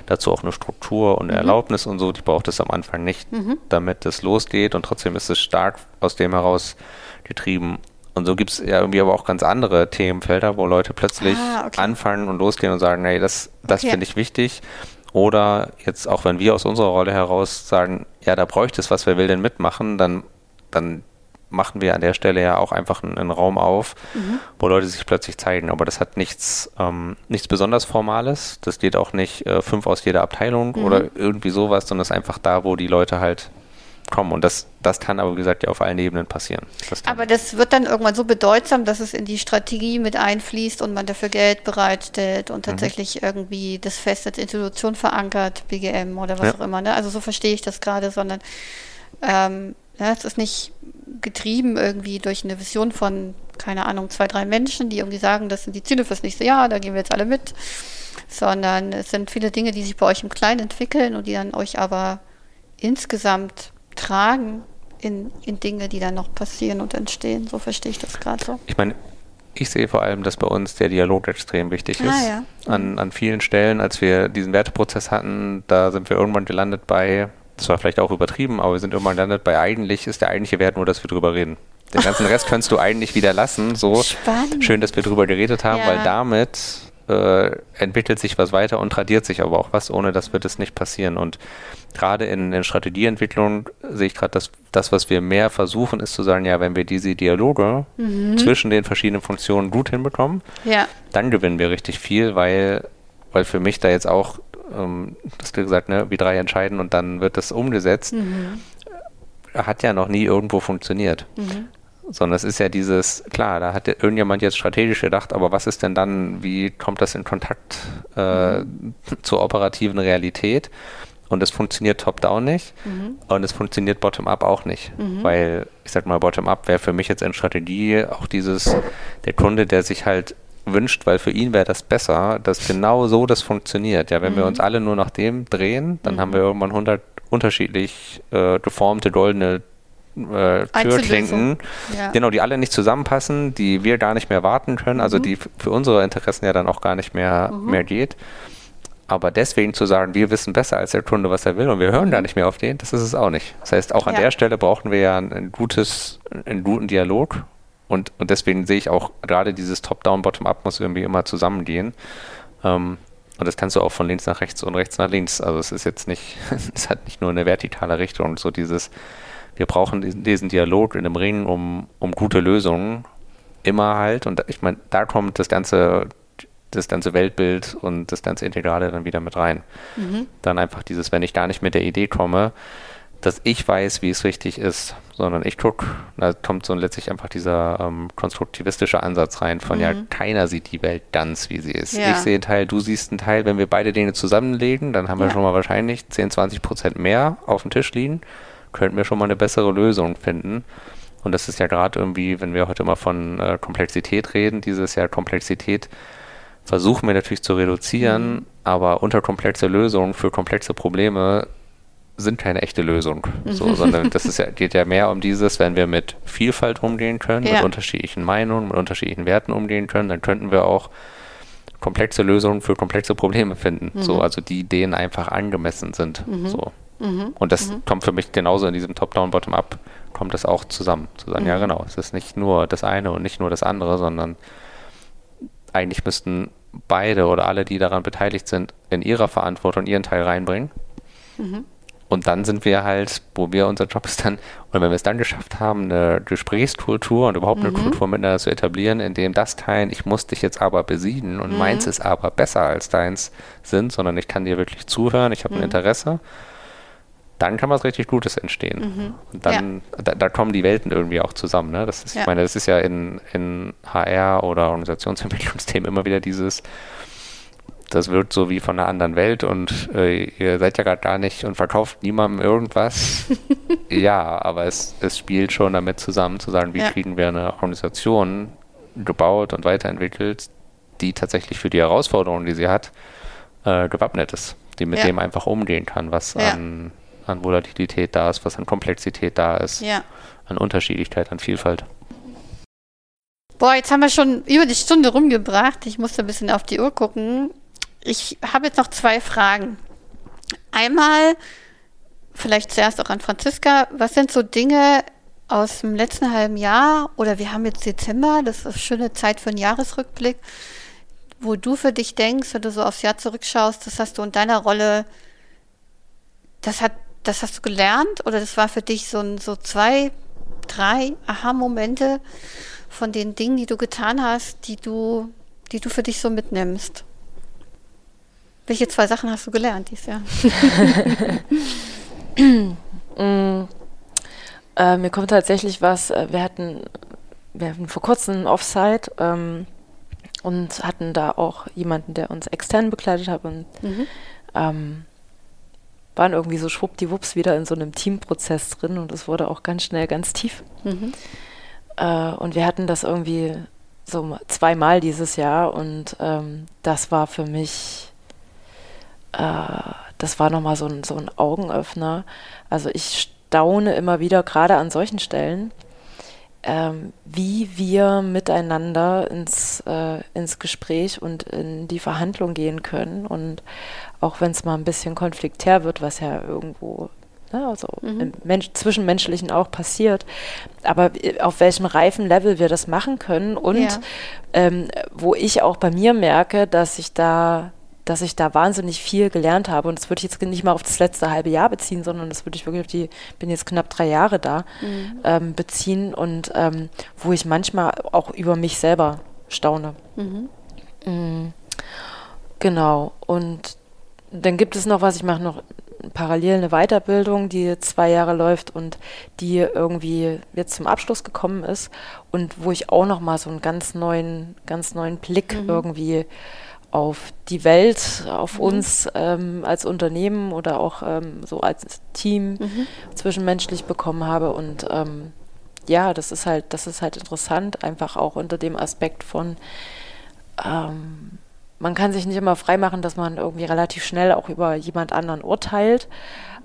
dazu auch eine Struktur und eine Erlaubnis und so, die braucht es am Anfang nicht, damit es losgeht und trotzdem ist es stark aus dem heraus getrieben. Und so gibt es ja irgendwie aber auch ganz andere Themenfelder, wo Leute plötzlich Ah, okay. anfangen und losgehen und sagen, nee, das, das Okay. finde ich wichtig. Oder jetzt auch wenn wir aus unserer Rolle heraus sagen, ja, da bräuchte es was, wer will denn mitmachen, dann, dann machen wir an der Stelle ja auch einfach einen, einen Raum auf, Mhm. wo Leute sich plötzlich zeigen. Aber das hat nichts, ähm, nichts besonders Formales. Das geht auch nicht äh, fünf aus jeder Abteilung Mhm. oder irgendwie sowas, sondern es ist einfach da, wo die Leute halt kommen. Und das, das kann aber, wie gesagt, ja auf allen Ebenen passieren. Das Aber das wird dann irgendwann so bedeutsam, dass es in die Strategie mit einfließt und man dafür Geld bereitstellt Mhm. und tatsächlich irgendwie das fest als Institution verankert, BGM oder was Ja. auch immer. Ne? Also so verstehe ich das gerade, sondern ähm, ja, es ist nicht getrieben irgendwie durch eine Vision von, keine Ahnung, zwei, drei Menschen, die irgendwie sagen, das sind die Ziele fürs nächste Jahr, da gehen wir jetzt alle mit, sondern es sind viele Dinge, die sich bei euch im Kleinen entwickeln und die dann euch aber insgesamt tragen in, in Dinge, die dann noch passieren und entstehen. So verstehe ich das gerade so. ich meine, ich sehe vor allem, dass bei uns der Dialog extrem wichtig Ah, ist. ja. An, an vielen Stellen, als wir diesen Werteprozess hatten, da sind wir irgendwann gelandet bei, das war vielleicht auch übertrieben, aber wir sind irgendwann gelandet bei, eigentlich ist der eigentliche Wert nur, dass wir drüber reden. Den ganzen Rest könntest du eigentlich wieder lassen. So Spannend. schön, dass wir drüber geredet haben, Ja. weil damit äh, entwickelt sich was weiter und tradiert sich aber auch was, ohne dass wir das nicht passieren. Und gerade in, in Strategieentwicklung sehe ich gerade, dass das, was wir mehr versuchen, ist zu sagen, ja, wenn wir diese Dialoge zwischen den verschiedenen Funktionen gut hinbekommen, Ja. dann gewinnen wir richtig viel, weil, weil für mich da jetzt auch, ähm, das du gesagt, ne, wie drei entscheiden und dann wird das umgesetzt, hat ja noch nie irgendwo funktioniert. Sondern es ist ja dieses, klar, da hat irgendjemand jetzt strategisch gedacht, aber was ist denn dann, wie kommt das in Kontakt äh, zur operativen Realität? Und es funktioniert top-down nicht und es funktioniert bottom-up auch nicht. Weil, ich sag mal, bottom-up wäre für mich jetzt in Strategie auch dieses, der Kunde, der sich halt wünscht, weil für ihn wäre das besser, dass genau so das funktioniert. Ja, wenn wir uns alle nur nach dem drehen, dann haben wir irgendwann 100 unterschiedlich äh, geformte goldene äh, Türklinken, Ja. genau, die alle nicht zusammenpassen, die wir gar nicht mehr warten können, also die f- für unsere Interessen ja dann auch gar nicht mehr, mehr geht. Aber deswegen zu sagen, wir wissen besser als der Kunde, was er will und wir hören gar nicht mehr auf den, das ist es auch nicht. Das heißt, auch an Ja. der Stelle brauchen wir ja ein, ein gutes, einen guten Dialog und, und deswegen sehe ich auch gerade dieses Top-Down, Bottom-Up muss irgendwie immer zusammengehen. Ähm, und das kannst du auch von links nach rechts und rechts nach links. Also es ist jetzt nicht, es hat nicht nur eine vertikale Richtung, so dieses, wir brauchen diesen, diesen Dialog in dem Ring um, um gute Lösungen immer halt. Und ich meine, da kommt das ganze, das ganze Weltbild und das ganze Integrale dann wieder mit rein. Dann einfach dieses, wenn ich gar nicht mit der Idee komme, dass ich weiß, wie es richtig ist, sondern ich gucke, da kommt so letztlich einfach dieser ähm, konstruktivistische Ansatz rein von ja, keiner sieht die Welt ganz, wie sie ist. Ja. Ich sehe einen Teil, du siehst einen Teil. Wenn wir beide Dinge zusammenlegen, dann haben wir Ja. schon mal wahrscheinlich 10, 20 Prozent mehr auf dem Tisch liegen, könnten wir schon mal eine bessere Lösung finden. Und das ist ja gerade irgendwie, wenn wir heute mal von äh, Komplexität reden, dieses Jahr Komplexität versuchen wir natürlich zu reduzieren, aber unterkomplexe Lösungen für komplexe Probleme sind keine echte Lösung. So, sondern das ist ja, geht ja mehr um dieses, wenn wir mit Vielfalt umgehen können, Ja. mit unterschiedlichen Meinungen, mit unterschiedlichen Werten umgehen können, dann könnten wir auch komplexe Lösungen für komplexe Probleme finden. So, also die denen einfach angemessen sind. So. Und das kommt für mich genauso in diesem Top-Down, Bottom-Up, kommt das auch zusammen. Zu sagen, ja genau, es ist nicht nur das eine und nicht nur das andere, sondern eigentlich müssten beide oder alle, die daran beteiligt sind, in ihrer Verantwortung ihren Teil reinbringen. Und dann sind wir halt, wo wir unser Job ist dann, und wenn wir es dann geschafft haben, eine Gesprächskultur und überhaupt eine Kultur miteinander zu etablieren, in dem das Teilen, ich muss dich jetzt aber besiegen und meins ist aber besser als deins sind, sondern ich kann dir wirklich zuhören, ich habe ein Interesse, dann kann was richtig Gutes entstehen. Und dann, da, da kommen die Welten irgendwie auch zusammen. Ne? Das ist, Ja. Ich meine, das ist ja in, in HR oder Organisationsentwicklungsthemen immer wieder dieses, das wird so wie von einer anderen Welt und äh, ihr seid ja gerade gar nicht und verkauft niemandem irgendwas. ja, aber es, es spielt schon damit zusammen, zu sagen, wie Ja. kriegen wir eine Organisation gebaut und weiterentwickelt, die tatsächlich für die Herausforderungen, die sie hat, äh, gewappnet ist, die mit Ja. dem einfach umgehen kann, was Ja. an, an Volatilität da ist, was an Komplexität da ist, an Unterschiedlichkeit, an Vielfalt. Boah, jetzt haben wir schon über die Stunde rumgebracht. Ich musste ein bisschen auf die Uhr gucken. Ich habe jetzt noch zwei Fragen. Einmal, vielleicht zuerst auch an Franziska, was sind so Dinge aus dem letzten halben Jahr oder wir haben jetzt Dezember, das ist eine schöne Zeit für einen Jahresrückblick, wo du für dich denkst, wenn du so aufs Jahr zurückschaust, das hast du in deiner Rolle, das hat, das hast du gelernt oder das war für dich so, ein, so zwei, drei Aha-Momente von den Dingen, die du getan hast, die du, die du für dich so mitnimmst? Welche zwei Sachen hast du gelernt dieses Jahr? Mm, äh, mir kommt tatsächlich was, äh, wir hatten, wir hatten vor kurzem ein Offsite ähm, und hatten da auch jemanden, der uns extern begleitet hat und ähm, waren irgendwie so schwuppdiwupps wieder in so einem Teamprozess drin und es wurde auch ganz schnell ganz tief. Äh, und wir hatten das irgendwie so zweimal dieses Jahr und ähm, das war für mich, äh, das war nochmal so ein, so ein Augenöffner. Also ich staune immer wieder, gerade an solchen Stellen, ähm, wie wir miteinander ins, äh, ins Gespräch und in die Verhandlung gehen können. Und auch wenn es mal ein bisschen konfliktär wird, was ja irgendwo ne, also mhm. im Mensch, Zwischenmenschlichen auch passiert, aber äh, auf welchem reifen Level wir das machen können und ja. ähm, wo ich auch bei mir merke, dass ich da dass ich da wahnsinnig viel gelernt habe. Und das würde ich jetzt nicht mal auf das letzte halbe Jahr beziehen, sondern das würde ich wirklich auf die, bin jetzt knapp drei Jahre da, mhm. ähm, beziehen und ähm, wo ich manchmal auch über mich selber staune. Mhm. Mhm. Genau. Und dann gibt es noch was, ich mache noch parallel eine Weiterbildung, die zwei Jahre läuft und die irgendwie jetzt zum Abschluss gekommen ist und wo ich auch noch mal so einen ganz neuen, ganz neuen Blick mhm. irgendwie auf die Welt, auf mhm. uns ähm, als Unternehmen oder auch ähm, so als Team mhm. zwischenmenschlich bekommen habe. Und ähm, ja, das ist halt, das ist halt interessant, einfach auch unter dem Aspekt von ähm, man kann sich nicht immer freimachen, dass man irgendwie relativ schnell auch über jemand anderen urteilt.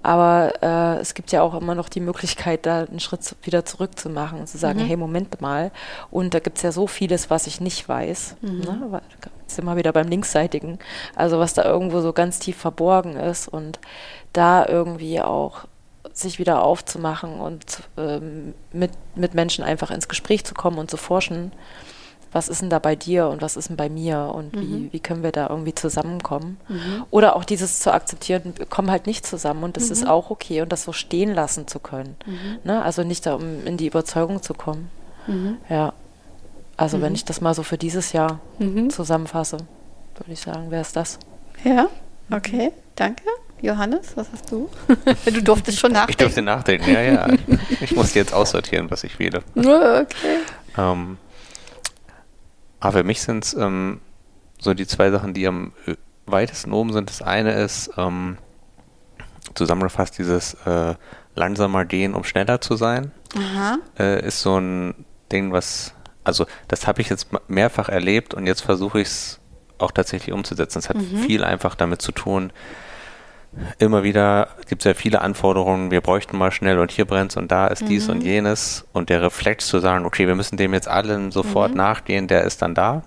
Aber äh, es gibt ja auch immer noch die Möglichkeit, da einen Schritt wieder zurückzumachen und zu sagen, mhm. hey, Moment mal. Und da gibt es ja so vieles, was ich nicht weiß. Mhm. Ne? Sind wir wieder beim Linksseitigen. Also was da irgendwo so ganz tief verborgen ist und da irgendwie auch sich wieder aufzumachen und ähm, mit, mit Menschen einfach ins Gespräch zu kommen und zu forschen was ist denn da bei dir und was ist denn bei mir und mhm. wie, wie können wir da irgendwie zusammenkommen? Mhm. Oder auch dieses zu akzeptieren, wir kommen halt nicht zusammen und das mhm. ist auch okay und das so stehen lassen zu können. Mhm. Ne? Also nicht da, um in die Überzeugung zu kommen. Mhm. Ja. Also wenn mhm. ich das mal so für dieses Jahr zusammenfasse, würde ich sagen, wäre es das. Ja, okay, danke. Johannes, was hast du? du durftest schon nachdenken. Ich durfte nachdenken, ja, ja. Ich muss jetzt aussortieren, was ich wähle. Okay. Ähm, aber für mich sind es ähm, so die zwei Sachen, die am äh, weitesten oben sind. Das eine ist ähm, zusammengefasst dieses äh, langsamer gehen, um schneller zu sein. Äh, ist so ein Ding, was, also das habe ich jetzt mehrfach erlebt und jetzt versuche ich es auch tatsächlich umzusetzen. Es hat mhm. viel einfach damit zu tun, immer wieder gibt es ja viele Anforderungen, wir bräuchten mal schnell und hier brennt und da ist mhm. dies und mhm. jenes und der Reflex zu sagen, okay, wir müssen dem jetzt allen sofort mhm. nachgehen, der ist dann da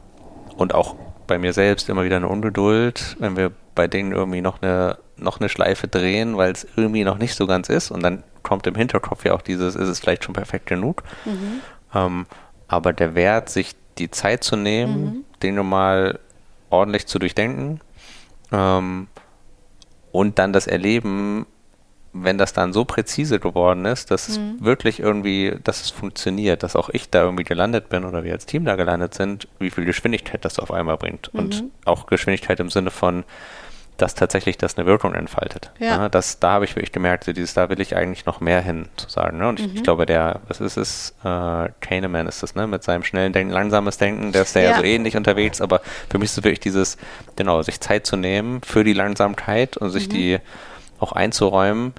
und auch bei mir selbst immer wieder eine Ungeduld, wenn wir bei Dingen irgendwie noch eine, noch eine Schleife drehen, weil es irgendwie noch nicht so ganz ist und dann kommt im Hinterkopf ja auch dieses, ist es vielleicht schon perfekt genug. Mhm. Ähm, aber der Wert, sich die Zeit zu nehmen, mhm. Dinge mal ordentlich zu durchdenken, ähm, und dann das Erleben, wenn das dann so präzise geworden ist, dass mhm. es wirklich irgendwie, dass es funktioniert, dass auch ich da irgendwie gelandet bin oder wir als Team da gelandet sind, wie viel Geschwindigkeit das auf einmal bringt. Mhm. Und auch Geschwindigkeit im Sinne von, dass tatsächlich das eine Wirkung entfaltet. Ja. Ne? Das, da habe ich wirklich gemerkt, dieses, da will ich eigentlich noch mehr hin zu sagen. Ne? Und ich, mhm. ich, glaube, der, was ist es, äh, Kahneman ist das, ne? mit seinem schnellen Denken, langsames Denken, der ist ja, ja so ähnlich unterwegs, aber für mich ist es wirklich dieses, genau, sich Zeit zu nehmen für die Langsamkeit und sich mhm. die auch einzuräumen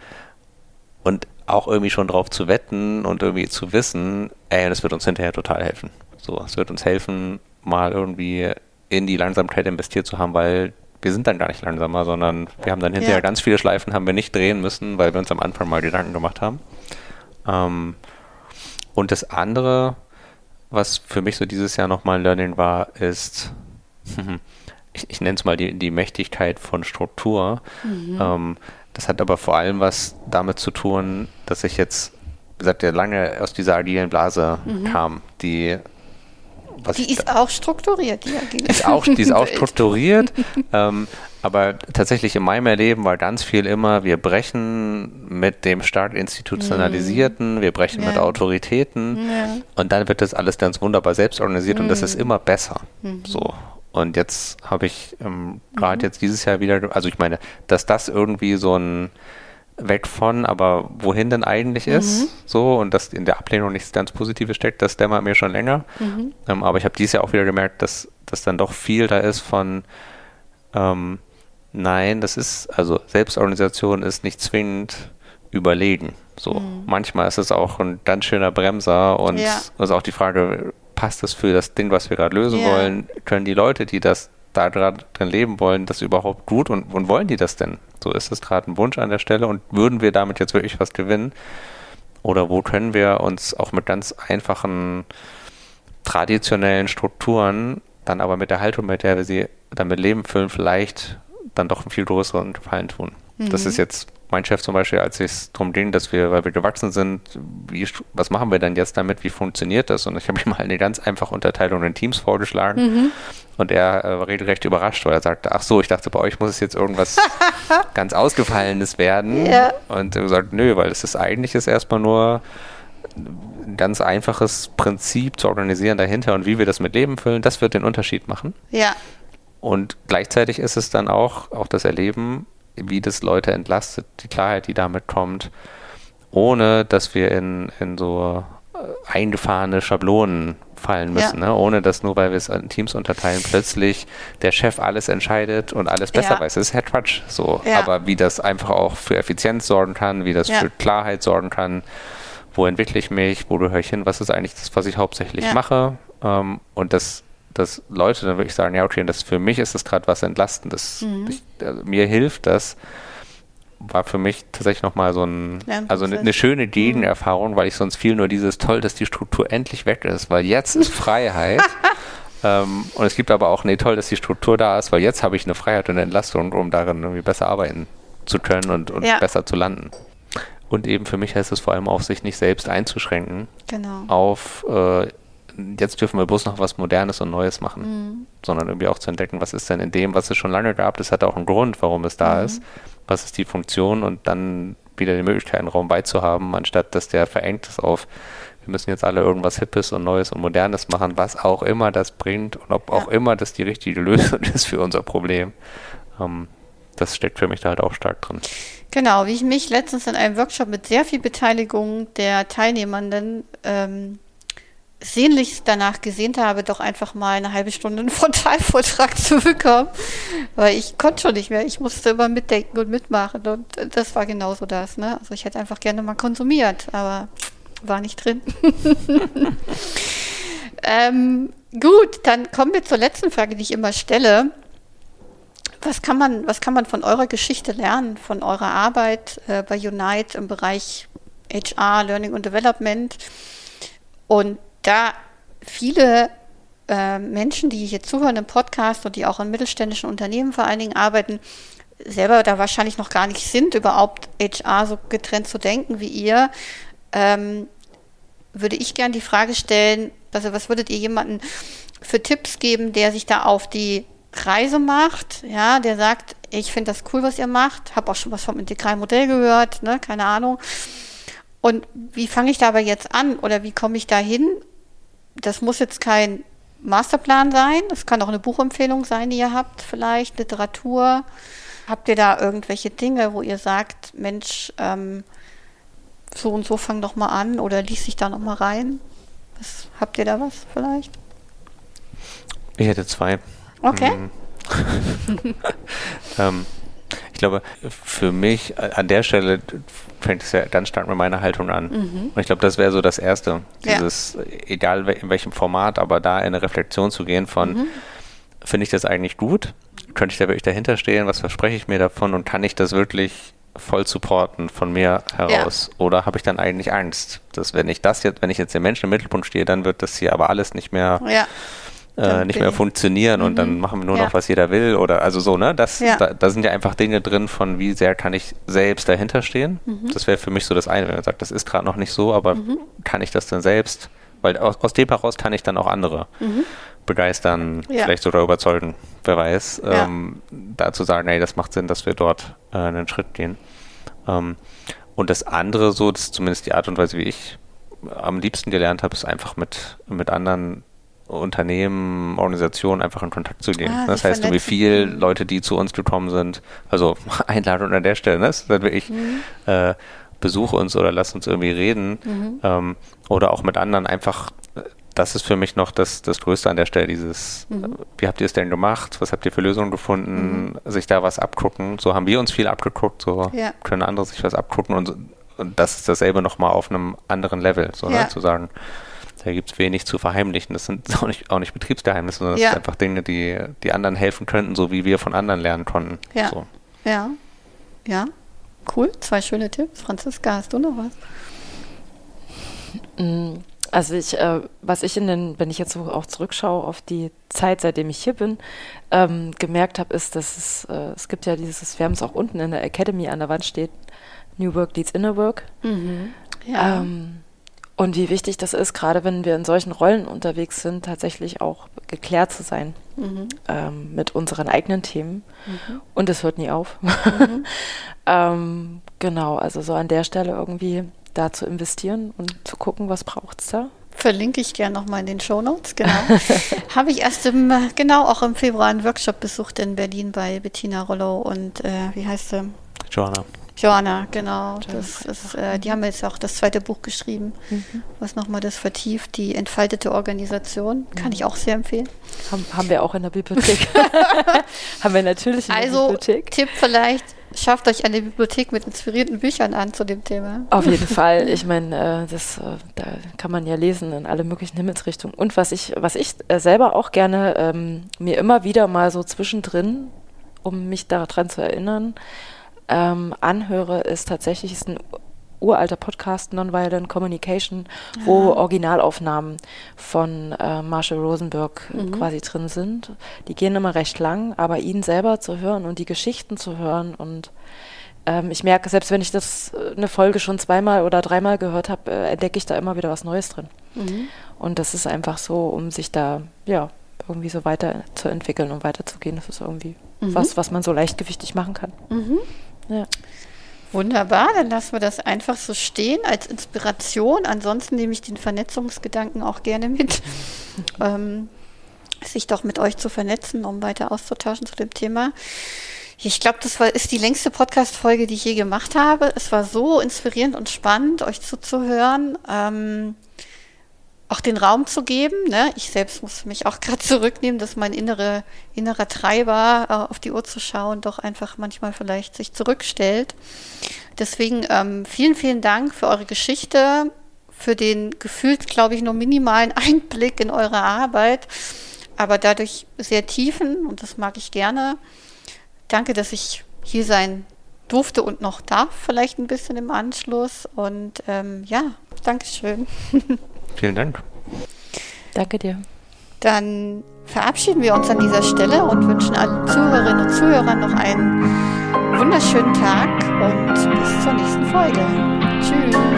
und auch irgendwie schon drauf zu wetten und irgendwie zu wissen, ey, das wird uns hinterher total helfen. So, es wird uns helfen, mal irgendwie in die Langsamkeit investiert zu haben, weil wir sind dann gar nicht langsamer, sondern wir haben dann hinterher ja. ganz viele Schleifen, haben wir nicht drehen müssen, weil wir uns am Anfang mal Gedanken gemacht haben. Ähm, und das andere, was für mich so dieses Jahr nochmal ein Learning war, ist, ich, ich nenne es mal die, die Mächtigkeit von Struktur. Mhm. Ähm, das hat aber vor allem was damit zu tun, dass ich jetzt, wie gesagt, ja lange aus dieser agilen Blase mhm. kam, die die ist auch strukturiert, die agile ist auch, Die ist auch strukturiert, ähm, aber tatsächlich in meinem Erleben war ganz viel immer, wir brechen mit dem stark institutionalisierten, mhm. wir brechen ja. mit Autoritäten ja. und dann wird das alles ganz wunderbar selbst organisiert mhm. und das ist mhm. immer besser. Mhm. So. Und jetzt habe ich ähm, gerade mhm. jetzt dieses Jahr wieder, also ich meine, dass das irgendwie so ein weg von, aber wohin denn eigentlich mhm. ist, so und dass in der Ablehnung nichts ganz Positives steckt, das dämmert mir schon länger. Mhm. Ähm, aber ich habe dieses Jahr auch wieder gemerkt, dass, dass dann doch viel da ist von ähm, nein, das ist, also Selbstorganisation ist nicht zwingend überlegen. So, mhm. manchmal ist es auch ein ganz schöner Bremser und ja. ist auch die Frage, passt das für das Ding, was wir gerade lösen yeah. wollen? Können die Leute, die das da drin leben wollen, das überhaupt gut und, und wollen die das denn? So ist es gerade ein Wunsch an der Stelle und würden wir damit jetzt wirklich was gewinnen? Oder wo können wir uns auch mit ganz einfachen traditionellen Strukturen dann aber mit der Haltung, mit der wir sie damit leben füllen, vielleicht dann doch einen viel größeren Gefallen tun. Mhm. Das ist jetzt mein Chef zum Beispiel, als es darum ging, dass wir, weil wir gewachsen sind, wie, was machen wir denn jetzt damit, wie funktioniert das? Und ich habe ihm mal eine ganz einfache Unterteilung in Teams vorgeschlagen. Mhm. Und er äh, war regelrecht überrascht, weil er sagte, ach so, ich dachte, bei euch muss es jetzt irgendwas ganz Ausgefallenes werden. Ja. Und er gesagt, nö, weil es ist eigentlich ist erstmal nur ein ganz einfaches Prinzip zu organisieren dahinter und wie wir das mit Leben füllen, das wird den Unterschied machen. Ja. Und gleichzeitig ist es dann auch, auch das Erleben, wie das Leute entlastet, die Klarheit, die damit kommt, ohne dass wir in, in so äh, eingefahrene Schablonen fallen müssen, ja. ne? ohne dass nur weil wir es in Teams unterteilen, plötzlich der Chef alles entscheidet und alles besser ja. weiß. Das ist Herr Quatsch so. Ja. Aber wie das einfach auch für Effizienz sorgen kann, wie das für Klarheit sorgen kann, wo entwickle ich mich, wo gehöre ich hin, was ist eigentlich das, was ich hauptsächlich mache ähm, und das dass Leute dann wirklich sagen, ja, okay, das für mich ist das gerade was Entlastendes. Mhm. Ich, also, mir hilft das, war für mich tatsächlich nochmal so ein, also eine, eine schöne Gegenerfahrung, mhm. weil ich sonst viel nur dieses toll, dass die Struktur endlich weg ist, weil jetzt ist Freiheit. ähm, und es gibt aber auch, nee, toll, dass die Struktur da ist, weil jetzt habe ich eine Freiheit und eine Entlastung, um darin irgendwie besser arbeiten zu können und, und ja. besser zu landen. Und eben für mich heißt es vor allem auch, sich nicht selbst einzuschränken genau. auf äh, jetzt dürfen wir bloß noch was Modernes und Neues machen, mhm. sondern irgendwie auch zu entdecken, was ist denn in dem, was es schon lange gab, das hat auch einen Grund, warum es da mhm. ist, was ist die Funktion und dann wieder die Möglichkeit, einen Raum beizuhaben, anstatt dass der verengt ist auf, wir müssen jetzt alle irgendwas Hippes und Neues und Modernes machen, was auch immer das bringt und ob ja. auch immer das die richtige Lösung ist für unser Problem. Ähm, das steckt für mich da halt auch stark drin. Genau, wie ich mich letztens in einem Workshop mit sehr viel Beteiligung der Teilnehmenden ähm, sehnlichst danach gesehnt habe, doch einfach mal eine halbe Stunde einen Frontalvortrag zu bekommen, weil ich konnte schon nicht mehr. Ich musste immer mitdenken und mitmachen und das war genauso das. Ne? Also ich hätte einfach gerne mal konsumiert, aber war nicht drin. ähm, gut, dann kommen wir zur letzten Frage, die ich immer stelle. Was kann man, was kann man von eurer Geschichte lernen, von eurer Arbeit äh, bei Unite im Bereich HR, Learning und Development? Und da viele äh, Menschen, die hier zuhören im Podcast und die auch in mittelständischen Unternehmen vor allen Dingen arbeiten, selber da wahrscheinlich noch gar nicht sind, überhaupt HR so getrennt zu denken wie ihr, ähm, würde ich gerne die Frage stellen, also was würdet ihr jemanden für Tipps geben, der sich da auf die Reise macht, ja, der sagt, ich finde das cool, was ihr macht, habe auch schon was vom integralen Modell gehört, ne, keine Ahnung. Und wie fange ich da aber jetzt an oder wie komme ich da hin? Das muss jetzt kein Masterplan sein. Es kann auch eine Buchempfehlung sein, die ihr habt, vielleicht Literatur. Habt ihr da irgendwelche Dinge, wo ihr sagt, Mensch, ähm, so und so fang doch mal an oder lies dich da noch mal rein? Was, habt ihr da was vielleicht? Ich hätte zwei. Okay. Hm. ähm, glaube, für mich an der Stelle fängt es ja ganz stark mit meiner Haltung an. Mhm. Und ich glaube, das wäre so das Erste. Dieses, ja. egal in welchem Format, aber da in eine Reflexion zu gehen von, mhm. finde ich das eigentlich gut? Könnte ich da wirklich dahinter stehen? Was verspreche ich mir davon? Und kann ich das wirklich voll supporten von mir heraus? Ja. Oder habe ich dann eigentlich Angst, dass wenn ich das jetzt, wenn ich jetzt den Menschen im Mittelpunkt stehe, dann wird das hier aber alles nicht mehr ja äh, nicht mehr funktionieren mhm. und dann mhm. machen wir nur ja. noch, was jeder will oder also so, ne? Das, ja. da, da, sind ja einfach Dinge drin von, wie sehr kann ich selbst dahinter stehen. Mhm. Das wäre für mich so das eine, wenn man sagt, das ist gerade noch nicht so, aber mhm. kann ich das denn selbst? Weil aus, aus dem heraus kann ich dann auch andere mhm. begeistern, ja. vielleicht sogar überzeugen, wer weiß, ähm, da zu sagen, hey, das macht Sinn, dass wir dort äh, einen Schritt gehen. Ähm, und das andere, so, das ist zumindest die Art und Weise, wie ich am liebsten gelernt habe, ist einfach mit, mit anderen Unternehmen, Organisationen einfach in Kontakt zu gehen. Ah, das heißt, wie viele Leute, die zu uns gekommen sind, also Einladung an der Stelle, ne? das ist wirklich mhm. äh, besuch uns oder lass uns irgendwie reden mhm. ähm, oder auch mit anderen einfach, das ist für mich noch das, das Größte an der Stelle, dieses, mhm. wie habt ihr es denn gemacht, was habt ihr für Lösungen gefunden, mhm. sich da was abgucken, so haben wir uns viel abgeguckt, so ja. können andere sich was abgucken und, und das ist dasselbe nochmal auf einem anderen Level, so ne, ja. ne, zu sagen, da gibt es wenig zu verheimlichen. Das sind auch nicht, auch nicht Betriebsgeheimnisse, sondern ja. das sind einfach Dinge, die, die anderen helfen könnten, so wie wir von anderen lernen konnten. Ja. So. Ja. Ja. Cool. Zwei schöne Tipps. Franziska, hast du noch was? Mm, also ich, äh, was ich in den, wenn ich jetzt so auch zurückschaue auf die Zeit, seitdem ich hier bin, ähm, gemerkt habe, ist, dass es, äh, es gibt ja dieses, wir haben es auch unten in der Academy an der Wand steht, New Work leads Inner Work. Mhm. Ja. Ähm, und wie wichtig das ist, gerade wenn wir in solchen Rollen unterwegs sind, tatsächlich auch geklärt zu sein mhm. ähm, mit unseren eigenen Themen. Mhm. Und es hört nie auf. Mhm. ähm, genau, also so an der Stelle irgendwie da zu investieren und zu gucken, was braucht es da. Verlinke ich gerne nochmal in den Show Notes, genau. Habe ich erst im, genau, auch im Februar einen Workshop besucht in Berlin bei Bettina Rollo und äh, wie heißt sie? Joanna. Joanna, genau. Das ist, äh, die haben jetzt auch das zweite Buch geschrieben, mhm. was nochmal das vertieft, die entfaltete Organisation. Kann mhm. ich auch sehr empfehlen. Haben, haben wir auch in der Bibliothek. haben wir natürlich in also, der Bibliothek. Also Tipp vielleicht, schafft euch eine Bibliothek mit inspirierten Büchern an zu dem Thema. Auf jeden Fall. Ich meine, äh, das, äh, da kann man ja lesen in alle möglichen Himmelsrichtungen. Und was ich, was ich äh, selber auch gerne ähm, mir immer wieder mal so zwischendrin, um mich daran zu erinnern, ähm, anhöre, ist tatsächlich ist ein uralter Podcast, Nonviolent Communication, wo Originalaufnahmen von äh, Marshall Rosenberg mhm. quasi drin sind. Die gehen immer recht lang, aber ihn selber zu hören und die Geschichten zu hören und ähm, ich merke, selbst wenn ich das äh, eine Folge schon zweimal oder dreimal gehört habe, äh, entdecke ich da immer wieder was Neues drin. Mhm. Und das ist einfach so, um sich da ja irgendwie so weiterzuentwickeln und weiterzugehen. Das ist irgendwie mhm. was, was man so leichtgewichtig machen kann. Ja. Wunderbar, dann lassen wir das einfach so stehen als Inspiration. Ansonsten nehme ich den Vernetzungsgedanken auch gerne mit, ähm, sich doch mit euch zu vernetzen, um weiter auszutauschen zu dem Thema. Ich glaube, das war, ist die längste Podcast-Folge, die ich je gemacht habe. Es war so inspirierend und spannend, euch zuzuhören. Ähm, auch den Raum zu geben. Ne? Ich selbst muss mich auch gerade zurücknehmen, dass mein innere, innerer Treiber, äh, auf die Uhr zu schauen, doch einfach manchmal vielleicht sich zurückstellt. Deswegen ähm, vielen, vielen Dank für eure Geschichte, für den gefühlt, glaube ich, nur minimalen Einblick in eure Arbeit, aber dadurch sehr tiefen und das mag ich gerne. Danke, dass ich hier sein durfte und noch darf, vielleicht ein bisschen im Anschluss. Und ähm, ja, Dankeschön. Vielen Dank. Danke dir. Dann verabschieden wir uns an dieser Stelle und wünschen allen Zuhörerinnen und Zuhörern noch einen wunderschönen Tag und bis zur nächsten Folge. Tschüss.